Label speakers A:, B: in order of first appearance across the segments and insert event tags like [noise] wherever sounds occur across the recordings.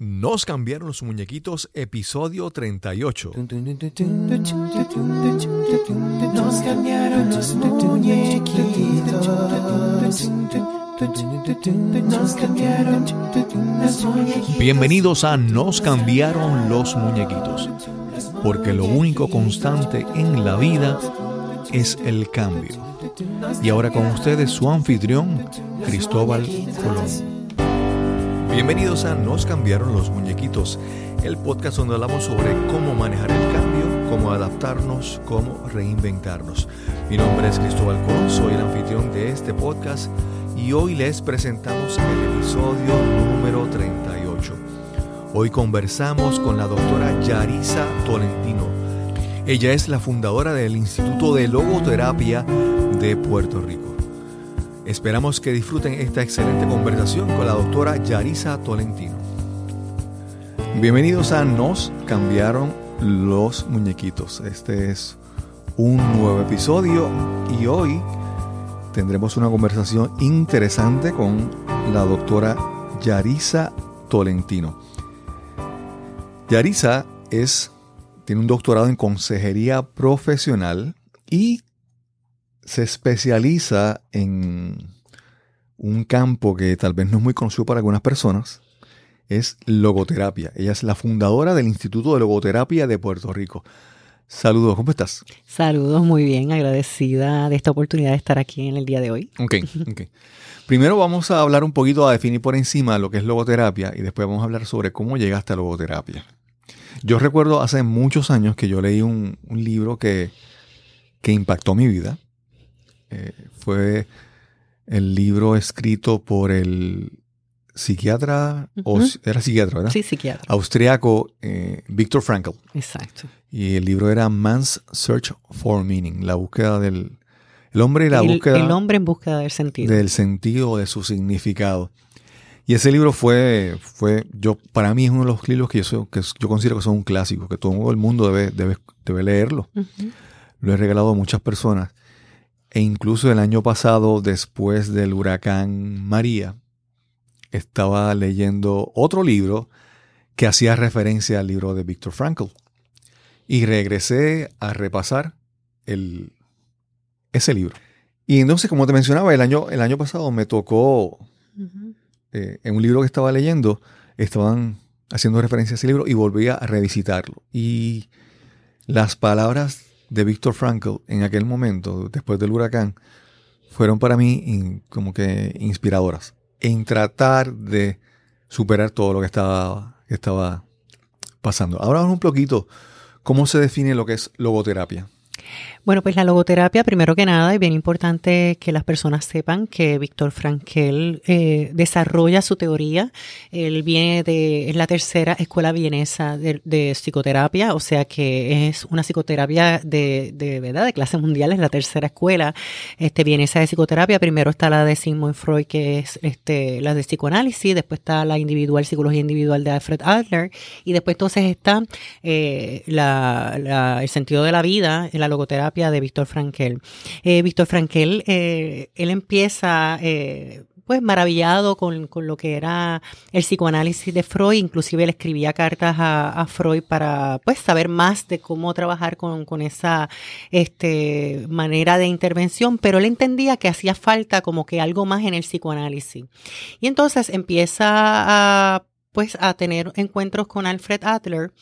A: Nos cambiaron los muñequitos, episodio 38.
B: Nos cambiaron los muñequitos. Nos cambiaron los muñequitos.
A: Bienvenidos a Nos cambiaron los muñequitos, porque lo único constante en la vida es el cambio. Y ahora con ustedes su anfitrión, Cristóbal Colón. Bienvenidos a Nos cambiaron los muñequitos, el podcast donde hablamos sobre cómo manejar el cambio, cómo adaptarnos, cómo reinventarnos. Mi nombre es Cristóbal Colón, soy el anfitrión de este podcast y hoy les presentamos el episodio número 38. Hoy conversamos con la doctora Yarisa Tolentino. Ella es la fundadora del Instituto de Logoterapia de Puerto Rico. Esperamos que disfruten esta excelente conversación con la doctora Yarisa Tolentino. Bienvenidos a Nos cambiaron los muñequitos. Este es un nuevo episodio y hoy tendremos una conversación interesante con la doctora Yarisa Tolentino. Yarisa es, tiene un doctorado en consejería profesional y se especializa en un campo que tal vez no es muy conocido para algunas personas, es logoterapia. Ella es la fundadora del Instituto de Logoterapia de Puerto Rico. Saludos, ¿cómo estás?
C: Saludos, muy bien, agradecida de esta oportunidad de estar aquí en el día de hoy.
A: Ok, ok. Primero vamos a hablar un poquito, a definir por encima lo que es logoterapia y después vamos a hablar sobre cómo llegaste a logoterapia. Yo recuerdo hace muchos años que yo leí un, un libro que, que impactó mi vida eh, fue el libro escrito por el psiquiatra, o era psiquiatra, ¿verdad?
C: Sí, psiquiatra.
A: Austriaco eh, Viktor Frankl.
C: Exacto.
A: Y el libro era Man's Search for Meaning, la búsqueda del el hombre y la
C: el,
A: búsqueda
C: el hombre en búsqueda del sentido.
A: del sentido de su significado. Y ese libro fue, fue yo, para mí es uno de los libros que yo, que yo considero que son un clásico, que todo el mundo debe, debe, debe leerlo. Lo he regalado a muchas personas. E incluso el año pasado, después del huracán María, estaba leyendo otro libro que hacía referencia al libro de Viktor Frankl. Y regresé a repasar el, ese libro. Y entonces, como te mencionaba, el año, el año pasado me tocó, eh, en un libro que estaba leyendo, estaban haciendo referencia a ese libro y volví a revisitarlo. Y las palabras de Viktor Frankl en aquel momento, después del huracán, fueron para mí como que inspiradoras en tratar de superar todo lo que estaba, que estaba pasando. Ahora un poquito, ¿cómo se define lo que es logoterapia?
C: Bueno, pues la logoterapia, primero que nada, es bien importante que las personas sepan que Víctor Frankel eh, desarrolla su teoría. Él viene de, es la tercera escuela vienesa de, de psicoterapia, o sea que es una psicoterapia de, de verdad, de clase mundial, es la tercera escuela este, vienesa de psicoterapia. Primero está la de Sigmund Freud, que es este, la de psicoanálisis, después está la individual, psicología individual de Alfred Adler, y después entonces está eh, la, la- el sentido de la vida en la logoterapia de Víctor Frankel. Eh, Víctor Frankel, eh, él empieza eh, pues maravillado con, con lo que era el psicoanálisis de Freud, inclusive él escribía cartas a, a Freud para pues saber más de cómo trabajar con, con esa este, manera de intervención, pero él entendía que hacía falta como que algo más en el psicoanálisis. Y entonces empieza pues a tener encuentros con Alfred Adler,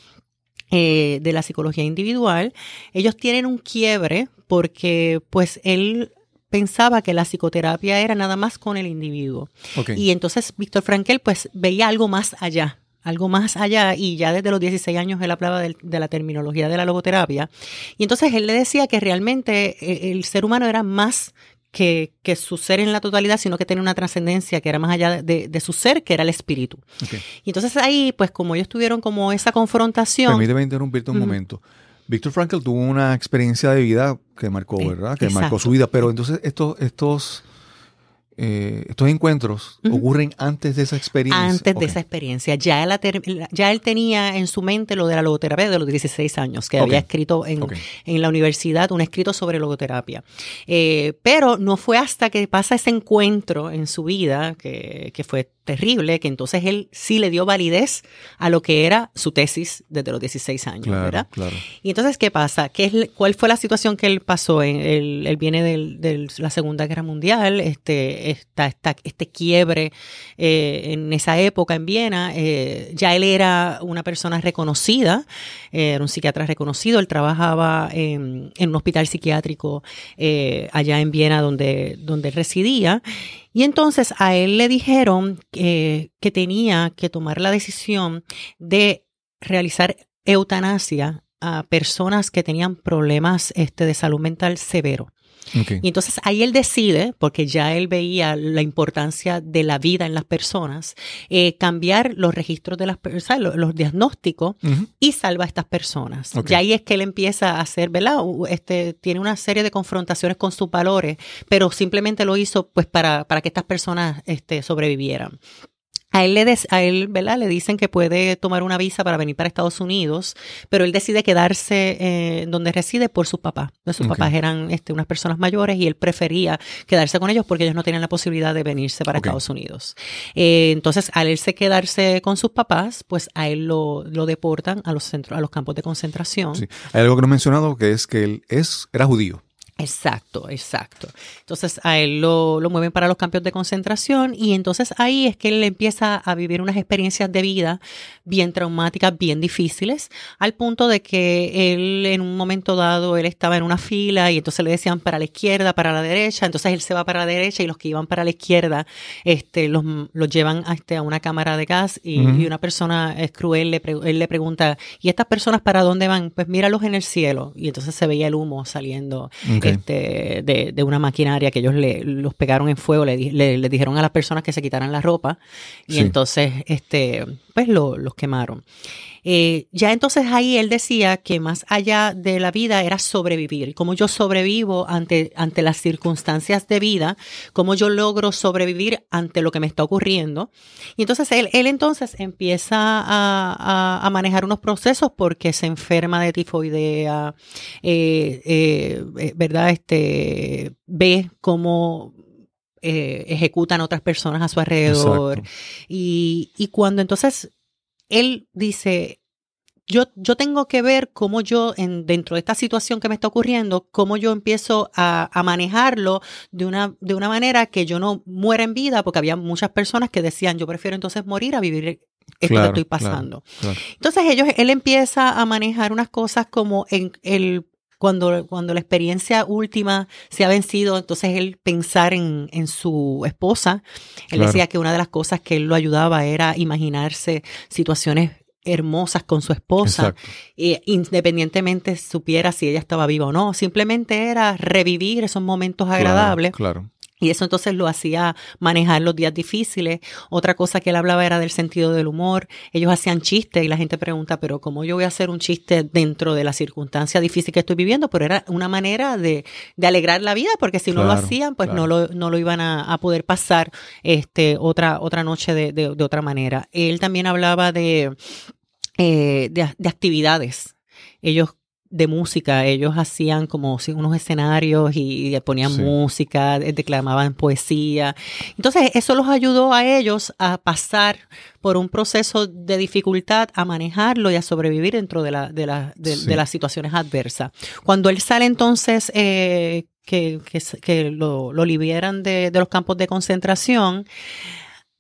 C: eh, de la psicología individual, ellos tienen un quiebre porque pues él pensaba que la psicoterapia era nada más con el individuo. Y entonces Víctor Frankel pues veía algo más allá, algo más allá y ya desde los 16 años él hablaba del- de, la terminología de la logoterapia. Y entonces él le decía que realmente eh, el ser humano era más que, que su ser en la totalidad, sino que tenía una trascendencia que era más allá de, de su ser, que era el espíritu. Y entonces ahí, pues como ellos tuvieron como esa confrontación,
A: Permíteme interrumpirte un momento. Víctor Frankl tuvo una experiencia de vida que marcó,
C: Eh,
A: ¿verdad? Que
C: exacto.
A: marcó su vida. Pero entonces estos, estos, eh, estos encuentros ocurren antes de esa experiencia.
C: antes de esa experiencia. Ya él, ya él tenía en su mente lo de la logoterapia de los 16 años, que había escrito en, la universidad un escrito sobre logoterapia. Eh, pero no fue hasta que pasa ese encuentro en su vida, que, que fue terrible que entonces él sí le dio validez a lo que era su tesis desde los 16 años,
A: Claro,
C: ¿verdad?
A: claro.
C: Y entonces, ¿qué pasa? ¿Qué es, ¿Cuál fue la situación que él pasó? En- Él, él viene de la Segunda Guerra Mundial, este, esta, esta- este quiebre eh, en esa época en Viena. eh, ya él era una persona reconocida, eh, era un psiquiatra reconocido, él trabajaba en, en un hospital psiquiátrico eh, allá en Viena donde, donde él residía. Y entonces a él le dijeron que, que tenía que tomar la decisión de realizar eutanasia a personas que tenían problemas este, de salud mental severo.
A: Ok.
C: Y entonces ahí él decide, porque ya él veía la importancia de la vida en las personas, eh, cambiar los registros de las personas, los, los diagnósticos y salva a estas personas.
A: Ok.
C: Y ahí es que él empieza a hacer, ¿verdad? Este, tiene una serie de confrontaciones con sus valores, pero simplemente lo hizo pues para, para que estas personas este, sobrevivieran. A él, le des- a él, ¿verdad? Le dicen que puede tomar una visa para venir para Estados Unidos, pero él decide quedarse eh, donde reside por sus papás. Sus papás eran este, unas personas mayores y él prefería quedarse con ellos porque ellos no tenían la posibilidad de venirse para. Estados Unidos. Eh, entonces, al él se quedarse con sus papás, pues a él lo, lo deportan a los centros, a los campos de concentración.
A: Sí. Hay algo que no he mencionado que es que él es, era judío.
C: Exacto, exacto. Entonces a él lo, lo mueven para los campos de concentración y entonces ahí es que él empieza a vivir unas experiencias de vida bien traumáticas, bien difíciles, al punto de que él en un momento dado, él estaba en una fila y entonces le decían para la izquierda, para la derecha, entonces él se va para la derecha y los que iban para la izquierda este, los, los llevan a, este, a una cámara de gas y, una persona es cruel, le, él le pregunta, ¿y estas personas para dónde van? Pues míralos en el cielo y entonces se veía el humo saliendo Este, de, de una maquinaria que ellos le, los pegaron en fuego, le, le- le dijeron a las personas que se quitaran la ropa y
A: Sí.
C: entonces este, pues lo- los quemaron. Eh, ya entonces ahí él decía que más allá de la vida era sobrevivir, cómo yo sobrevivo ante, ante las circunstancias de vida, cómo yo logro sobrevivir ante lo que me está ocurriendo. Y entonces él, él entonces empieza a, a- a manejar unos procesos porque se enferma de tifoidea, eh, eh, ¿verdad? Este, ve cómo eh, ejecutan otras personas a su alrededor. Y, y cuando entonces él dice, yo, yo tengo que ver cómo yo, en, dentro de esta situación que me está ocurriendo, cómo yo empiezo a, a manejarlo de una, de una manera que yo no muera en vida, porque había muchas personas que decían, yo prefiero entonces morir a vivir esto
A: Claro,
C: que estoy
A: claro,
C: pasando.
A: claro.
C: Entonces ellos, él empieza a manejar unas cosas como en el cuando, cuando la experiencia última se ha vencido, entonces él pensar en, en su esposa. Él
A: Claro.
C: decía que una de las cosas que él lo ayudaba era imaginarse situaciones hermosas con su esposa, eh, independientemente supiera si ella estaba viva o no. Simplemente era revivir esos momentos agradables.
A: Claro.
C: Y eso entonces lo hacía manejar los días difíciles. Otra cosa que él hablaba era del sentido del humor. Ellos hacían chistes y la gente pregunta, pero ¿cómo yo voy a hacer un chiste dentro de la circunstancia difícil que estoy viviendo? Pero era una manera de, de alegrar la vida, porque si no lo hacían, pues
A: claro.
C: no, lo, no lo iban a, a poder pasar este, otra, otra noche de, de- de otra manera. Él también hablaba de, eh, de, de actividades. Ellos de música, ellos hacían como unos escenarios y, y ponían
A: Sí.
C: música, eh, declamaban poesía. Entonces, eso los ayudó a ellos a pasar por un proceso de dificultad, a manejarlo y a sobrevivir dentro de, la, de, la- de-
A: Sí.
C: de las situaciones adversas. Cuando él sale entonces, eh, que, que lo, lo liberan de, de los campos de concentración,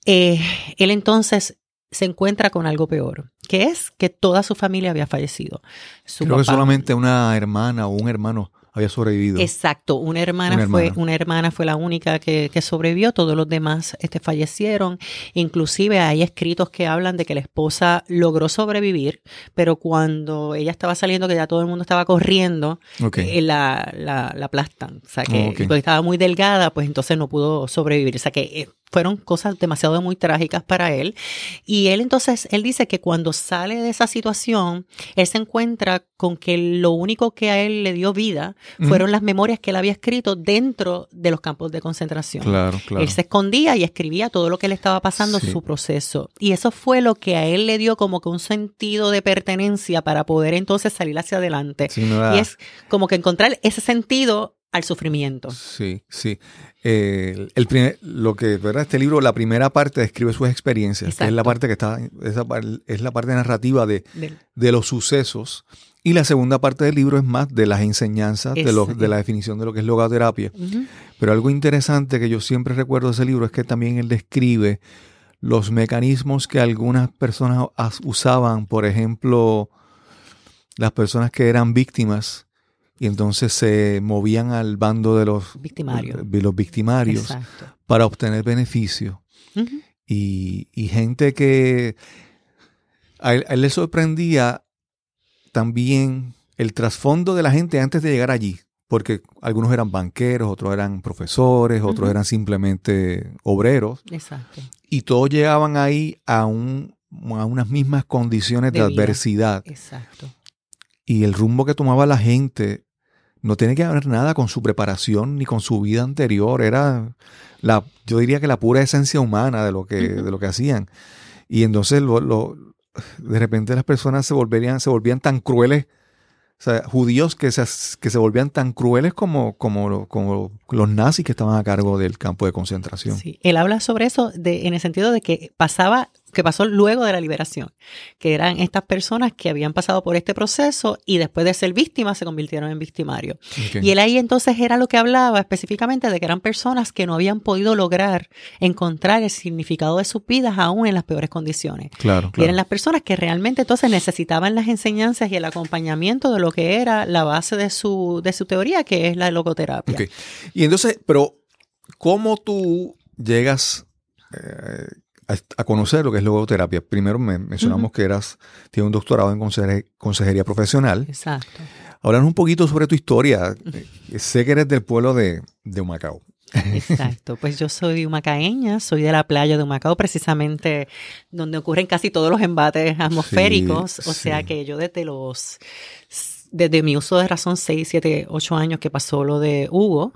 C: eh, él entonces se encuentra con algo peor, que es que toda su familia había fallecido. Su
A: Creo que solamente una hermana o un hermano había sobrevivido.
C: Exacto, una hermana,
A: Una
C: fue una hermana fue la única que, que sobrevivió, todos los demás este, fallecieron. Inclusive hay escritos que hablan de que la esposa logró sobrevivir, pero cuando ella estaba saliendo, que ya todo el mundo estaba corriendo, eh, la, la, la aplastan. O sea que porque estaba muy delgada, pues entonces no pudo sobrevivir. O sea que eh, fueron cosas demasiado muy trágicas para él. Y él entonces, él dice que cuando sale de esa situación, él se encuentra con que lo único que a él le dio vida fueron las memorias que él había escrito dentro de los campos de concentración.
A: Claro, claro.
C: Él se escondía y escribía todo lo que le estaba pasando,
A: Sí.
C: su proceso. Y eso fue lo que a él le dio como que un sentido de pertenencia para poder entonces salir hacia adelante.
A: Sí, no era-
C: Y es como que encontrar ese sentido al sufrimiento.
A: Sí, sí. Eh, el primer, lo que, ¿verdad? Este libro, la primera parte describe sus experiencias, que es la parte que está, es la parte narrativa de,
C: Del-
A: de los sucesos. Y la segunda parte del libro es más de las enseñanzas, de, de la definición de lo que es logoterapia. Pero algo interesante que yo siempre recuerdo de ese libro es que también él describe los mecanismos que algunas personas as- usaban, por ejemplo, las personas que eran víctimas y entonces se movían al bando de los
C: Victimarios.
A: de los victimarios
C: Exacto.
A: para obtener beneficio.
C: Ujú.
A: Y, y gente que a él, a él le sorprendía también el trasfondo de la gente antes de llegar allí, porque algunos eran banqueros, otros eran profesores, otros eran simplemente obreros,
C: Exacto.
A: y todos llegaban ahí a, un, a unas mismas condiciones de,
C: De
A: adversidad.
C: Exacto.
A: Y el rumbo que tomaba la gente no tiene que ver nada con su preparación ni con su vida anterior. Era la, yo diría que la pura esencia humana de lo que, de lo que hacían. Y entonces lo, lo- de repente las personas se volverían, se volvían tan crueles. O sea, judíos que se, que se volvían tan crueles como, como, como los nazis que estaban a cargo del campo de concentración.
C: Sí. Él habla sobre eso de, en el sentido de que pasaba, que pasó luego de la liberación, que eran estas personas que habían pasado por este proceso y después de ser víctimas se convirtieron en victimarios. Y él ahí entonces era lo que hablaba específicamente de que eran personas que no habían podido lograr encontrar el significado de sus vidas aún en las peores condiciones.
A: Claro,
C: Y eran las personas que realmente entonces necesitaban las enseñanzas y el acompañamiento de lo que era la base de su, de su teoría, que es la logoterapia.
A: Y entonces, pero, ¿cómo tú llegas eh, a, a conocer lo que es logoterapia? Primero me mencionamos que eras, tienes un doctorado en conseje- consejería profesional.
C: Exacto.
A: Háblanos un poquito sobre tu historia. Eh, sé que eres del pueblo de, de Humacao.
C: Exacto, pues yo soy humacaeña, soy de la playa de Humacao, precisamente donde ocurren casi todos los embates atmosféricos, o sea que yo desde los, desde mi uso de razón 6, 7, 8 años que pasó lo de Hugo,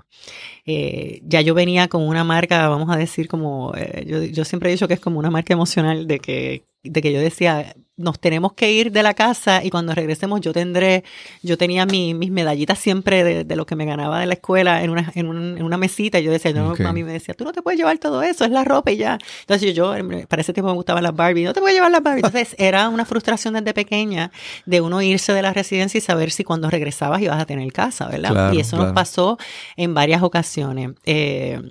C: eh, ya yo venía con una marca, vamos a decir como, eh, yo, yo siempre he dicho que es como una marca emocional de que, de que yo decía, nos tenemos que ir de la casa y cuando regresemos yo tendré, yo tenía mi- mis medallitas siempre de, de lo que me ganaba de la escuela en una, en un- en una mesita y yo decía, no,
A: Ok.
C: mami me decía, tú no te puedes llevar todo eso, es la ropa y ya. Entonces yo, yo, para ese tiempo me gustaban las Barbie, no te puedes llevar las Barbie. Entonces [laughs] era una frustración desde pequeña de uno irse de la residencia y saber si cuando regresabas ibas a tener casa, ¿verdad?
A: Claro,
C: y eso
A: claro.
C: nos pasó en varias ocasiones. Eh,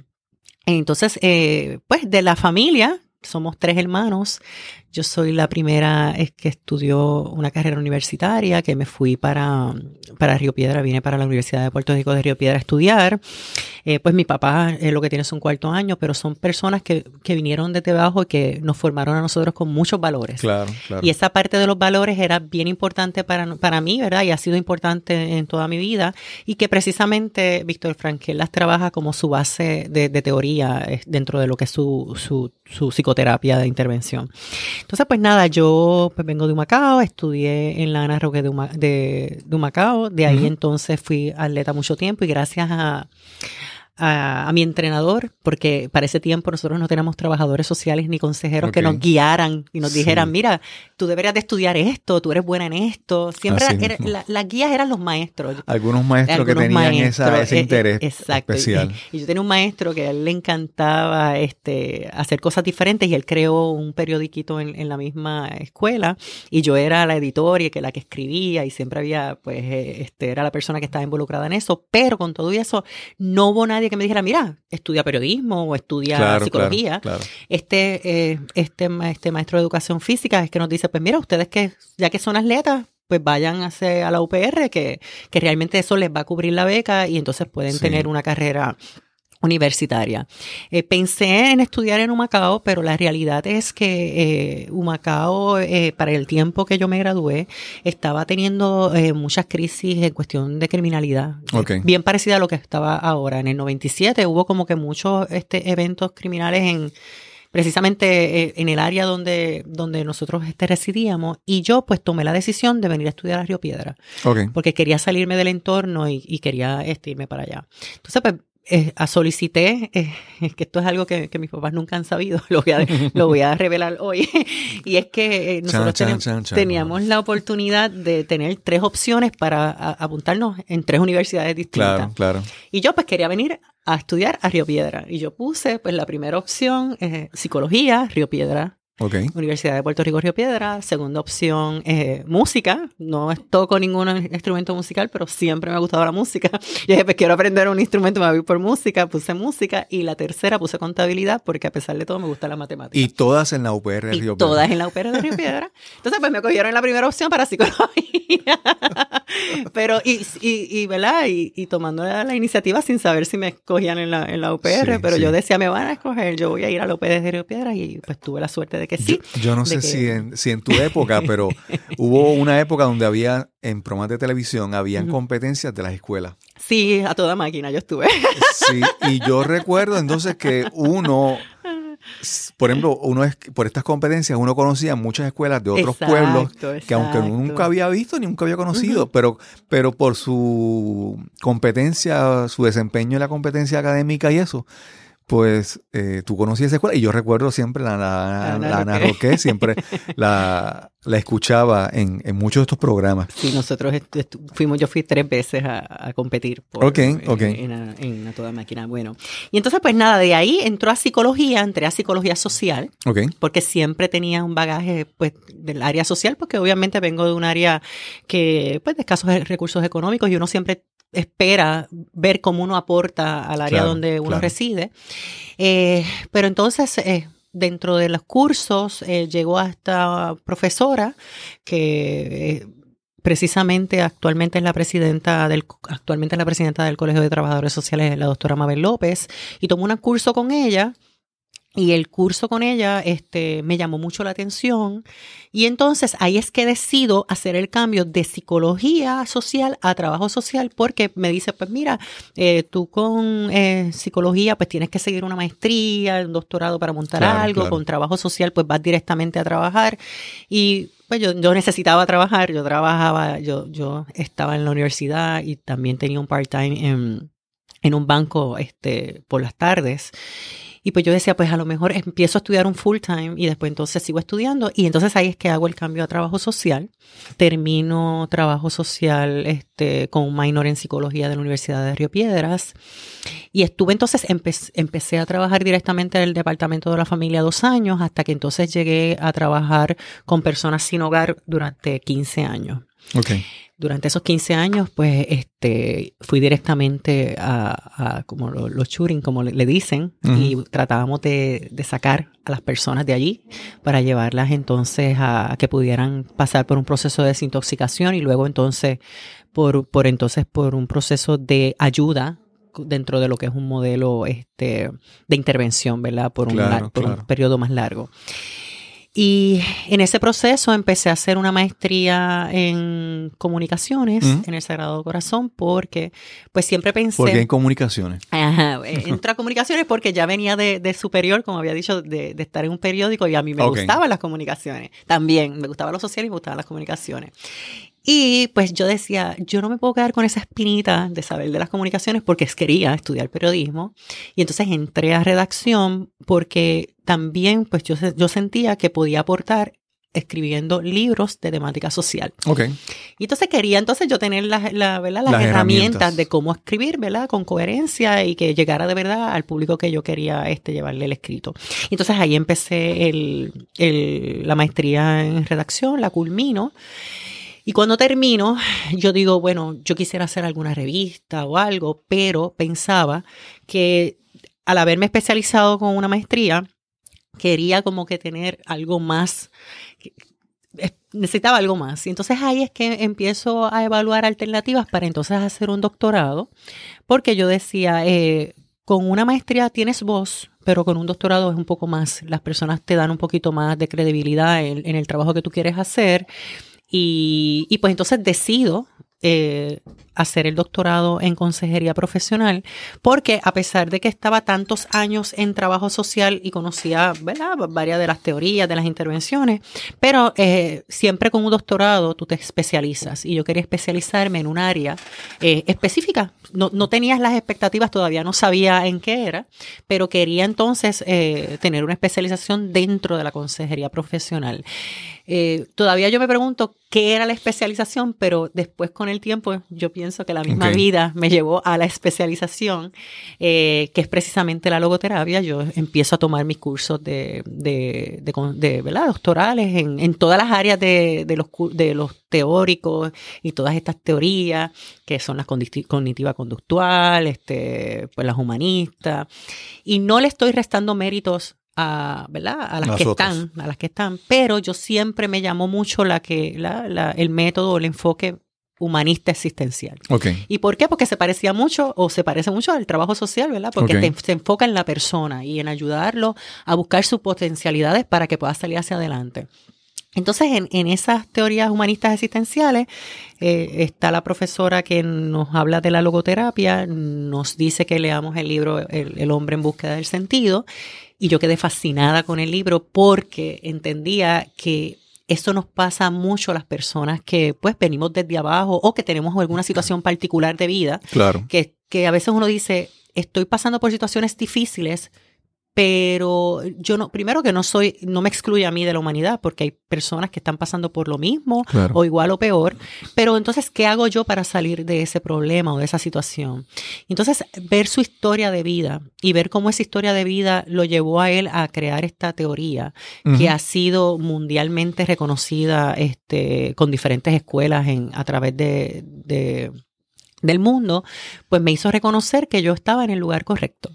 C: entonces, eh, pues de la familia, somos tres hermanos. Yo soy la primera es que estudió una carrera universitaria, que me fui para, para Río Piedra, vine para la Universidad de Puerto Rico de Río Piedra a estudiar. Eh, pues mi papá eh, lo que tiene es un cuarto año, pero son personas que, que vinieron desde abajo y que nos formaron a nosotros con muchos valores.
A: Claro, claro.
C: Y esa parte de los valores era bien importante para, para mí, ¿verdad? Y ha sido importante en toda mi vida. Y que precisamente Víctor Frankel las trabaja como su base de, de teoría eh, dentro de lo que es su, su, su psicoterapia de intervención. Entonces, pues nada, yo pues vengo de Humacao, estudié en la Ana Roque de, Huma- de, de Humacao. De ahí entonces fui atleta mucho tiempo y gracias a a, a mi entrenador, porque para ese tiempo nosotros no teníamos trabajadores sociales ni consejeros que nos guiaran y nos
A: Sí.
C: dijeran, mira, tú deberías de estudiar esto, tú eres buena en esto. Siempre era- la- las guías eran los maestros.
A: Algunos maestros que tenían esa- ese
C: eh, eh,
A: interés
C: exacto.
A: Especial.
C: Y, yo tenía un maestro que a él le encantaba este, hacer cosas diferentes y él creó un periodiquito en, en la misma escuela y yo era la editora y que la que escribía y siempre había, pues, eh, este, era la persona que estaba involucrada en eso, pero con todo eso no hubo nadie que me dijera, mira, estudia periodismo o estudia
A: Claro,
C: psicología.
A: claro, claro.
C: Este, eh, este, este maestro de educación física es que nos dice, pues mira, ustedes que ya que son atletas, pues vayan a, hacer- a la UPR, que, que realmente eso les va a cubrir la beca y entonces pueden
A: Sí.
C: tener una carrera universitaria. Eh, pensé en estudiar en Humacao, pero la realidad es que eh, Humacao, eh, para el tiempo que yo me gradué, estaba teniendo eh, muchas crisis en cuestión de criminalidad. Bien parecida a lo que estaba ahora. En el 97 hubo como que muchos este, eventos criminales en precisamente eh, en el área donde, donde nosotros este, residíamos y yo pues tomé la decisión de venir a estudiar a Río Piedra
A: Ok.
C: porque quería salirme del entorno y, y quería este, irme para allá. Entonces, pues eh, solicité, eh, [laughs] que esto es algo que, mis papás nunca han sabido, [laughs] lo voy a, lo voy a [laughs] revelar hoy, y es que eh, nosotros teníamos la oportunidad de tener tres opciones para apuntarnos en tres universidades distintas.
A: Claro, claro.
C: Y yo pues quería venir a estudiar a Río Piedra, y yo puse pues la primera opción, psicología, Río Piedra, Universidad de Puerto Rico Río Piedra. Segunda opción, eh, música. No toco ningún instrumento musical, pero siempre me ha gustado la música. [laughs] Y dije, pues quiero aprender un instrumento, me voy por música. Puse música. Y la tercera puse contabilidad, porque a pesar de todo me gusta la matemática.
A: Y todas en la UPR
C: de
A: Río
C: Piedra. Todas en la UPR de Río Piedra. Entonces, pues me cogieron en la primera opción para psicología. [laughs] pero, y, y, ¿verdad? Y, tomando la, iniciativa sin saber si me escogían en la, en la UPR. pero yo decía, me van a escoger, yo voy a ir a la UPR de Río Piedra. Y pues tuve la suerte de que sí.
A: Yo, no sé si, en, si en tu época, pero [laughs] hubo una época donde había, en programas de televisión, habían competencias de las escuelas.
C: Sí, a toda máquina yo estuve.
A: Sí, y yo [laughs] recuerdo entonces que uno, por ejemplo, uno es, por estas competencias uno conocía muchas escuelas de otros pueblos que aunque nunca había visto ni nunca había conocido, pero, pero por su competencia, su desempeño en la competencia académica y eso, pues eh, tú conocías esa escuela y yo recuerdo siempre la, la, Ana Roque, siempre [laughs] la, la escuchaba en, en, muchos de estos programas.
C: Sí, nosotros fuimos, yo fui tres veces a, a competir por, En, en, a toda máquina. Bueno, y entonces pues nada, de ahí entró a psicología, entré a psicología social, porque siempre tenía un bagaje pues del área social, porque obviamente vengo de un área que pues de escasos recursos económicos y uno siempre espera ver cómo uno aporta al área donde uno reside. Eh, pero entonces, eh, dentro de los cursos, eh, llegó hasta profesora que precisamente actualmente es la presidenta del actualmente es la presidenta del Colegio de Trabajadores Sociales, la doctora Mabel López, y tomó un curso con ella y el curso con ella este, me llamó mucho la atención. Y entonces ahí es que decido hacer el cambio de psicología social a trabajo social porque me dice, pues mira, eh, tú con eh, psicología pues tienes que seguir una maestría, un doctorado para montar algo, con trabajo social pues vas directamente a trabajar. Y pues yo, yo necesitaba trabajar, yo trabajaba, yo, yo estaba en la universidad y también tenía un part-time en, en un banco este, por las tardes. Y pues yo decía, pues a lo mejor empiezo a estudiar un full time y después entonces sigo estudiando. Y entonces ahí es que hago el cambio a trabajo social. Termino trabajo social este, con un minor en psicología de la Universidad de Río Piedras. Y estuve entonces, empecé a trabajar directamente en el departamento de la familia dos años, hasta que entonces llegué a trabajar con personas sin hogar durante 15 años.
A: Okay.
C: Durante esos 15 años, pues, este, fui directamente a, como los churing, como le, dicen, y tratábamos de, sacar a las personas de allí para llevarlas entonces a, que pudieran pasar por un proceso de desintoxicación y luego entonces por, por entonces por un proceso de ayuda dentro de lo que es un modelo este, de intervención, ¿verdad? Por, un, por un periodo más largo. Y en ese proceso empecé a hacer una maestría en comunicaciones en el Sagrado Corazón porque pues siempre pensé...
A: ¿Por qué en comunicaciones?
C: Ajá, [laughs] entré a comunicaciones porque ya venía de, superior, como había dicho, de, estar en un periódico y a mí me gustaban las comunicaciones. También me gustaba lo social y me gustaban las comunicaciones. Y pues yo decía, yo no me puedo quedar con esa espinita de saber de las comunicaciones porque quería estudiar periodismo. Y entonces entré a redacción porque también pues yo, yo sentía que podía aportar escribiendo libros de temática social.
A: Ok.
C: Y entonces quería entonces yo tener la, la, ¿verdad? las, herramientas. de cómo escribir, ¿verdad? Con coherencia y que llegara de verdad al público que yo quería este, llevarle el escrito. Entonces ahí empecé el, el, la maestría en redacción, la culmino. Y cuando termino, yo digo, bueno, yo quisiera hacer alguna revista o algo, pero pensaba que al haberme especializado con una maestría, quería como que tener algo más, necesitaba algo más. Y entonces ahí es que empiezo a evaluar alternativas para entonces hacer un doctorado, porque yo decía, eh, con una maestría tienes voz, pero con un doctorado es un poco más, las personas te dan un poquito más de credibilidad en, en el trabajo que tú quieres hacer y, y pues entonces decido eh, hacer el doctorado en consejería profesional, porque a pesar de que estaba tantos años en trabajo social y conocía ¿verdad? varias de las teorías, de las intervenciones, pero eh, siempre con un doctorado tú te especializas y yo quería especializarme en un área eh, específica. No, no, tenías las expectativas, todavía no sabía en qué era, pero quería entonces eh, tener una especialización dentro de la consejería profesional. Eh, todavía yo me pregunto qué era la especialización, pero después con el tiempo yo pienso que la misma vida me llevó a la especialización, eh, que es precisamente la logoterapia. Yo empiezo a tomar mis cursos de, de, de, ¿verdad? doctorales en, en, todas las áreas de, de, los, de los teóricos y todas estas teorías que son las cognitiva conductual, este, pues las humanistas. Y no le estoy restando méritos a, ¿verdad? a las, que están, a las que están, pero yo siempre me llamó mucho la que, la, la, el método o el enfoque humanista existencial.
A: Okay.
C: ¿Y por qué? Porque se parecía mucho o se parece mucho al trabajo social, ¿verdad? Porque okay. te, se enfoca en la persona y en ayudarlo a buscar sus potencialidades para que pueda salir hacia adelante. Entonces, en, en, esas teorías humanistas existenciales, eh, está la profesora que nos habla de la logoterapia, nos dice que leamos el libro el, el, hombre en búsqueda del sentido, y yo quedé fascinada con el libro porque entendía que esto nos pasa mucho a las personas que pues venimos desde abajo o que tenemos alguna situación particular de vida.
A: Claro.
C: Que, que a veces uno dice, estoy pasando por situaciones difíciles, pero yo no, primero que no soy, no me excluye a mí de la humanidad, porque hay personas que están pasando por lo mismo,
A: claro.
C: o igual o peor, pero entonces, ¿qué hago yo para salir de ese problema o de esa situación? Entonces, ver su historia de vida y ver cómo esa historia de vida lo llevó a él a crear esta teoría, uh -huh. que ha sido mundialmente reconocida este, con diferentes escuelas en, a través de, de, del mundo, pues me hizo reconocer que yo estaba en el lugar correcto.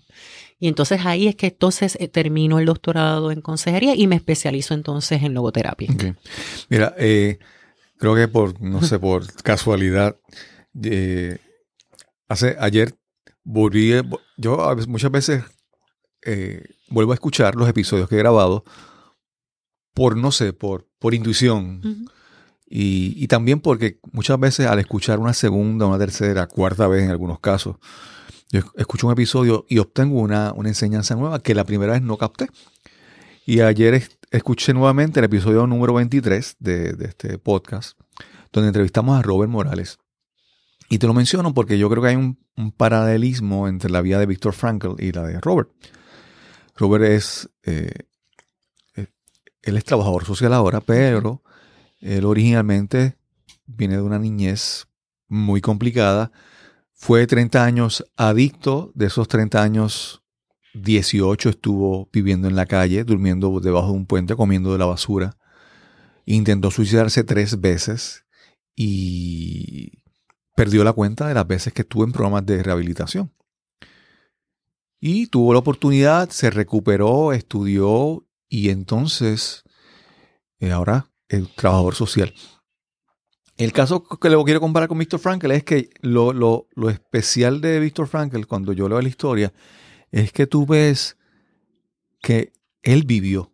C: Y entonces ahí es que entonces eh, termino el doctorado en consejería y me especializo entonces en logoterapia.
A: Okay. Mira, eh, creo que por, no sé, por casualidad, eh, hace, ayer volví, yo muchas veces eh, vuelvo a escuchar los episodios que he grabado por, no sé, por, por intuición. Uh -huh. y, y también porque muchas veces al escuchar una segunda, una tercera, cuarta vez en algunos casos, yo escucho un episodio y obtengo una, una, enseñanza nueva que la primera vez no capté. Y ayer escuché nuevamente el episodio número 23 de, de, este podcast, donde entrevistamos a Robert Morales. Y te lo menciono porque yo creo que hay un, paralelismo entre la vida de Víctor Frankl y la de Robert. Robert es, eh, él es trabajador social ahora, pero él originalmente viene de una niñez muy complicada fue 30 años adicto, de esos 30 años, 18 estuvo viviendo en la calle, durmiendo debajo de un puente, comiendo de la basura. Intentó suicidarse tres veces y perdió la cuenta de las veces que estuvo en programas de rehabilitación. Y tuvo la oportunidad, se recuperó, estudió y entonces eh, ahora es trabajador social. El caso que lo quiero comparar con Víctor Frankl es que lo, lo, lo especial de Víctor Frankl, cuando yo leo la historia, es que tú ves que él vivió.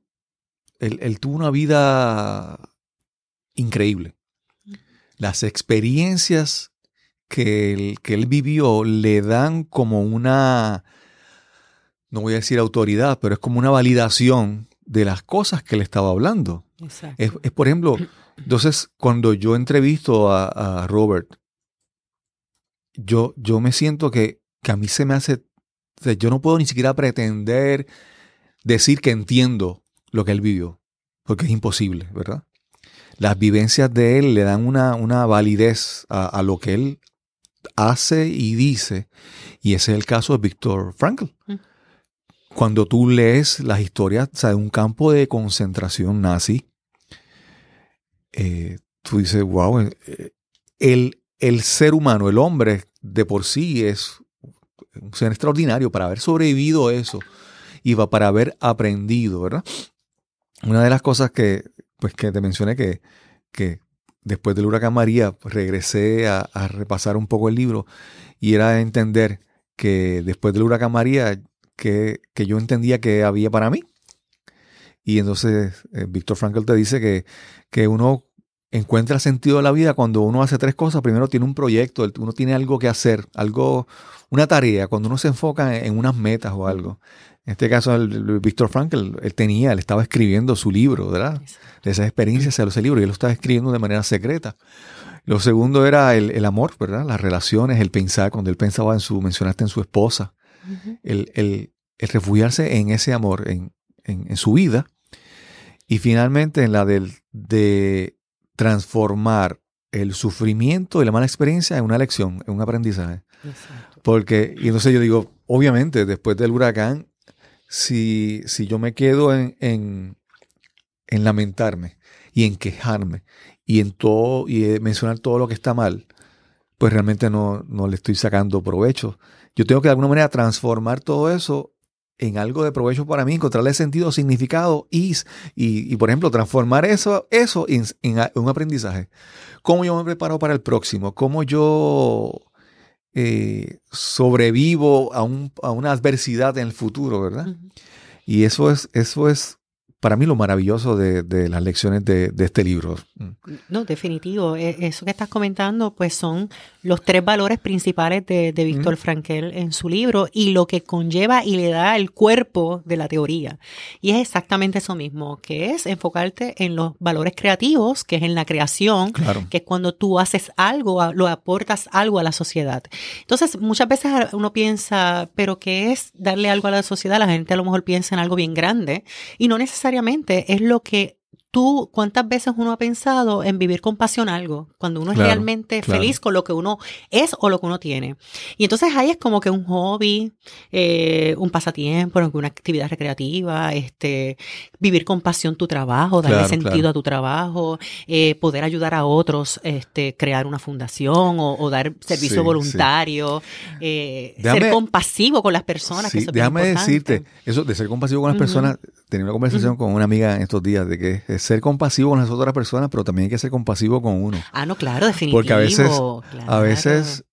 A: Él, él tuvo una vida increíble. Las experiencias que él, que él vivió le dan como una, no voy a decir autoridad, pero es como una validación de las cosas que él estaba hablando. Es, es, por ejemplo, entonces, cuando yo entrevisto a, a Robert, yo, yo me siento que, que, a mí se me hace, o sea, yo no puedo ni siquiera pretender decir que entiendo lo que él vivió, porque es imposible, ¿verdad? Las vivencias de él le dan una, una validez a, a, lo que él hace y dice, y ese es el caso de Víctor Frankl. Mm. Cuando tú lees las historias o sea, de un campo de concentración nazi, eh, tú dices, wow, eh, el, el ser humano, el hombre de por sí es un ser extraordinario para haber sobrevivido eso y para haber aprendido, ¿verdad? Una de las cosas que, pues, que te mencioné que, que después del huracán María pues, regresé a, a, repasar un poco el libro y era entender que después del huracán María que, que yo entendía que había para mí y entonces eh, Víctor Frankl te dice que, que uno encuentra sentido de la vida cuando uno hace tres cosas. Primero tiene un proyecto, uno tiene algo que hacer, algo, una tarea, cuando uno se enfoca en, unas metas o algo. En este caso, el, Víctor Frankl, él tenía, él estaba escribiendo su libro, ¿verdad? De esas experiencias, ese libro, y él lo estaba escribiendo de manera secreta. Lo segundo era el, amor, ¿verdad? Las relaciones, el pensar, cuando él pensaba en su, mencionaste en su esposa, el, el, refugiarse en ese amor, en, en, su vida. Y finalmente en la del, de transformar el sufrimiento y la mala experiencia en una lección, en un aprendizaje. Porque, y entonces yo digo, obviamente, después del huracán, si, si yo me quedo en, en, en lamentarme y en quejarme y en todo, y mencionar todo lo que está mal, pues realmente no, no le estoy sacando provecho. Yo tengo que de alguna manera transformar todo eso en algo de provecho para mí, encontrarle sentido, significado y, y, por ejemplo, transformar eso, eso en, un aprendizaje. ¿Cómo yo me preparo para el próximo? ¿Cómo yo eh, sobrevivo a, un, a, una adversidad en el futuro, verdad? Y eso es, eso es para mí lo maravilloso de, las lecciones de, este libro. Mm.
C: No, definitivo. E, eso que estás comentando, pues son los tres valores principales de, de Víctor Frankel en su libro y lo que conlleva y le da el cuerpo de la teoría. Y es exactamente eso mismo, que es enfocarte en los valores creativos, que es en la creación, que es cuando tú haces algo, lo aportas algo a la sociedad. Entonces, muchas veces uno piensa, pero ¿qué es darle algo a la sociedad? La gente a lo mejor piensa en algo bien grande y no necesariamente es lo que tú, ¿cuántas veces uno ha pensado en vivir con pasión algo? Cuando uno es realmente feliz con lo que uno es o lo que uno tiene. Y entonces ahí es como que un hobby, eh, un pasatiempo, una actividad recreativa, este, vivir con pasión tu trabajo, darle sentido a tu trabajo, eh, poder ayudar a otros, este, crear una fundación o, dar servicio voluntario, eh, ser compasivo con las personas. que
A: déjame decirte, eso de ser compasivo con las personas, tenía una conversación con una amiga en estos días de que es ser compasivo con las otras personas, pero también hay que ser compasivo con uno.
C: Ah, no, claro, definitivamente.
A: Porque a veces, a veces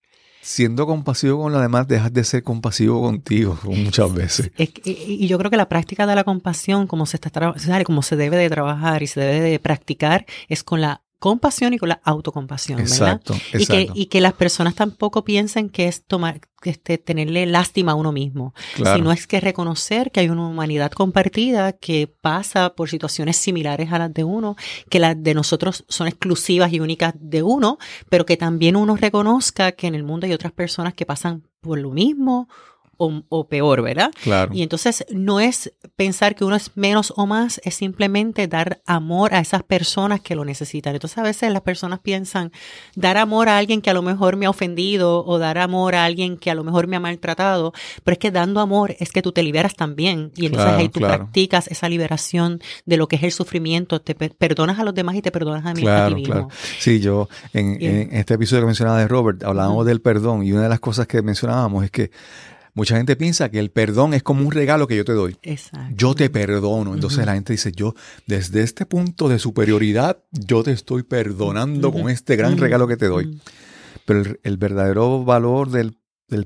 A: siendo compasivo con los demás, dejas de ser compasivo contigo [laughs] muchas veces.
C: y yo creo que la práctica de la compasión, como se está como se debe de trabajar y se debe de practicar, es con la compasión y con la autocompasión, ¿verdad? Exacto, Y que, y que las personas tampoco piensen que es tomar, este, tenerle lástima a uno mismo, sino es que reconocer que hay una humanidad compartida que pasa por situaciones similares a las de uno, que las de nosotros son exclusivas y únicas de uno, pero que también uno reconozca que en el mundo hay otras personas que pasan por lo mismo o, peor, ¿verdad?
A: Claro.
C: Y entonces no es pensar que uno es menos o más, es simplemente dar amor a esas personas que lo necesitan. Entonces a veces las personas piensan dar amor a alguien que a lo mejor me ha ofendido o dar amor a alguien que a lo mejor me ha maltratado, pero es que dando amor es que tú te liberas también y entonces ahí tú practicas esa liberación de lo que es el sufrimiento, te perdonas a los demás y te perdonas a, mí, a ti mismo. Claro.
A: Sí, yo en, este episodio que mencionaba de Robert hablábamos del perdón y una de las cosas que mencionábamos es que Mucha gente piensa que el perdón es como un regalo que yo te doy.
C: Exacto.
A: Yo te perdono. Entonces la gente dice, yo desde este punto de superioridad, yo te estoy perdonando con este gran regalo que te doy. Pero el, verdadero valor del,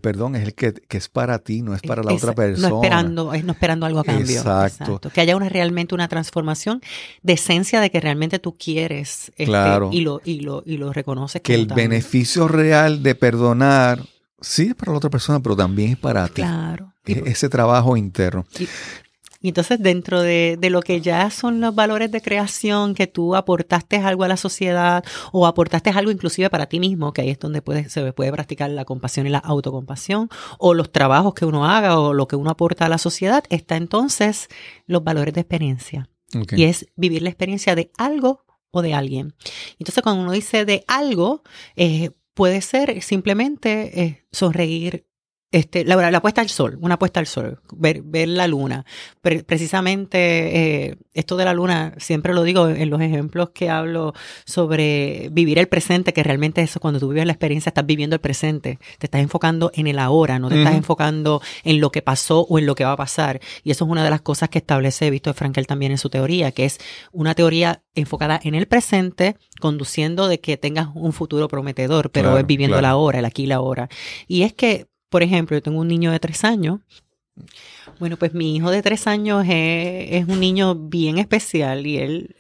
A: perdón es el que, es para ti, no es para la otra persona.
C: No esperando, es no esperando algo a cambio. Exacto. Que haya una, realmente una transformación de esencia de que realmente tú quieres este, claro. y, lo, y, lo, y lo reconoces.
A: Que el beneficio real de perdonar sí es para la otra persona, pero también es para ti.
C: Claro.
A: ese trabajo interno.
C: Y, entonces dentro de, lo que ya son los valores de creación, que tú aportaste algo a la sociedad o aportaste algo inclusive para ti mismo, que ahí es donde puede, se puede practicar la compasión y la autocompasión, o los trabajos que uno haga o lo que uno aporta a la sociedad, está entonces los valores de experiencia. Y es vivir la experiencia de algo o de alguien. Entonces cuando uno dice de algo, eh, puede ser simplemente eh, sonreír este, la, la, puesta al sol, una puesta al sol, ver, ver la luna. precisamente eh, esto de la luna, siempre lo digo en los ejemplos que hablo sobre vivir el presente, que realmente eso, cuando tú vives la experiencia, estás viviendo el presente, te estás enfocando en el ahora, no te estás enfocando en lo que pasó o en lo que va a pasar. Y eso es una de las cosas que establece Víctor Frankel también en su teoría, que es una teoría enfocada en el presente, conduciendo de que tengas un futuro prometedor, pero es viviendo la hora, el aquí y la ahora. Y es que por ejemplo, yo tengo un niño de tres años. Bueno, pues mi hijo de tres años es, un niño bien especial y él,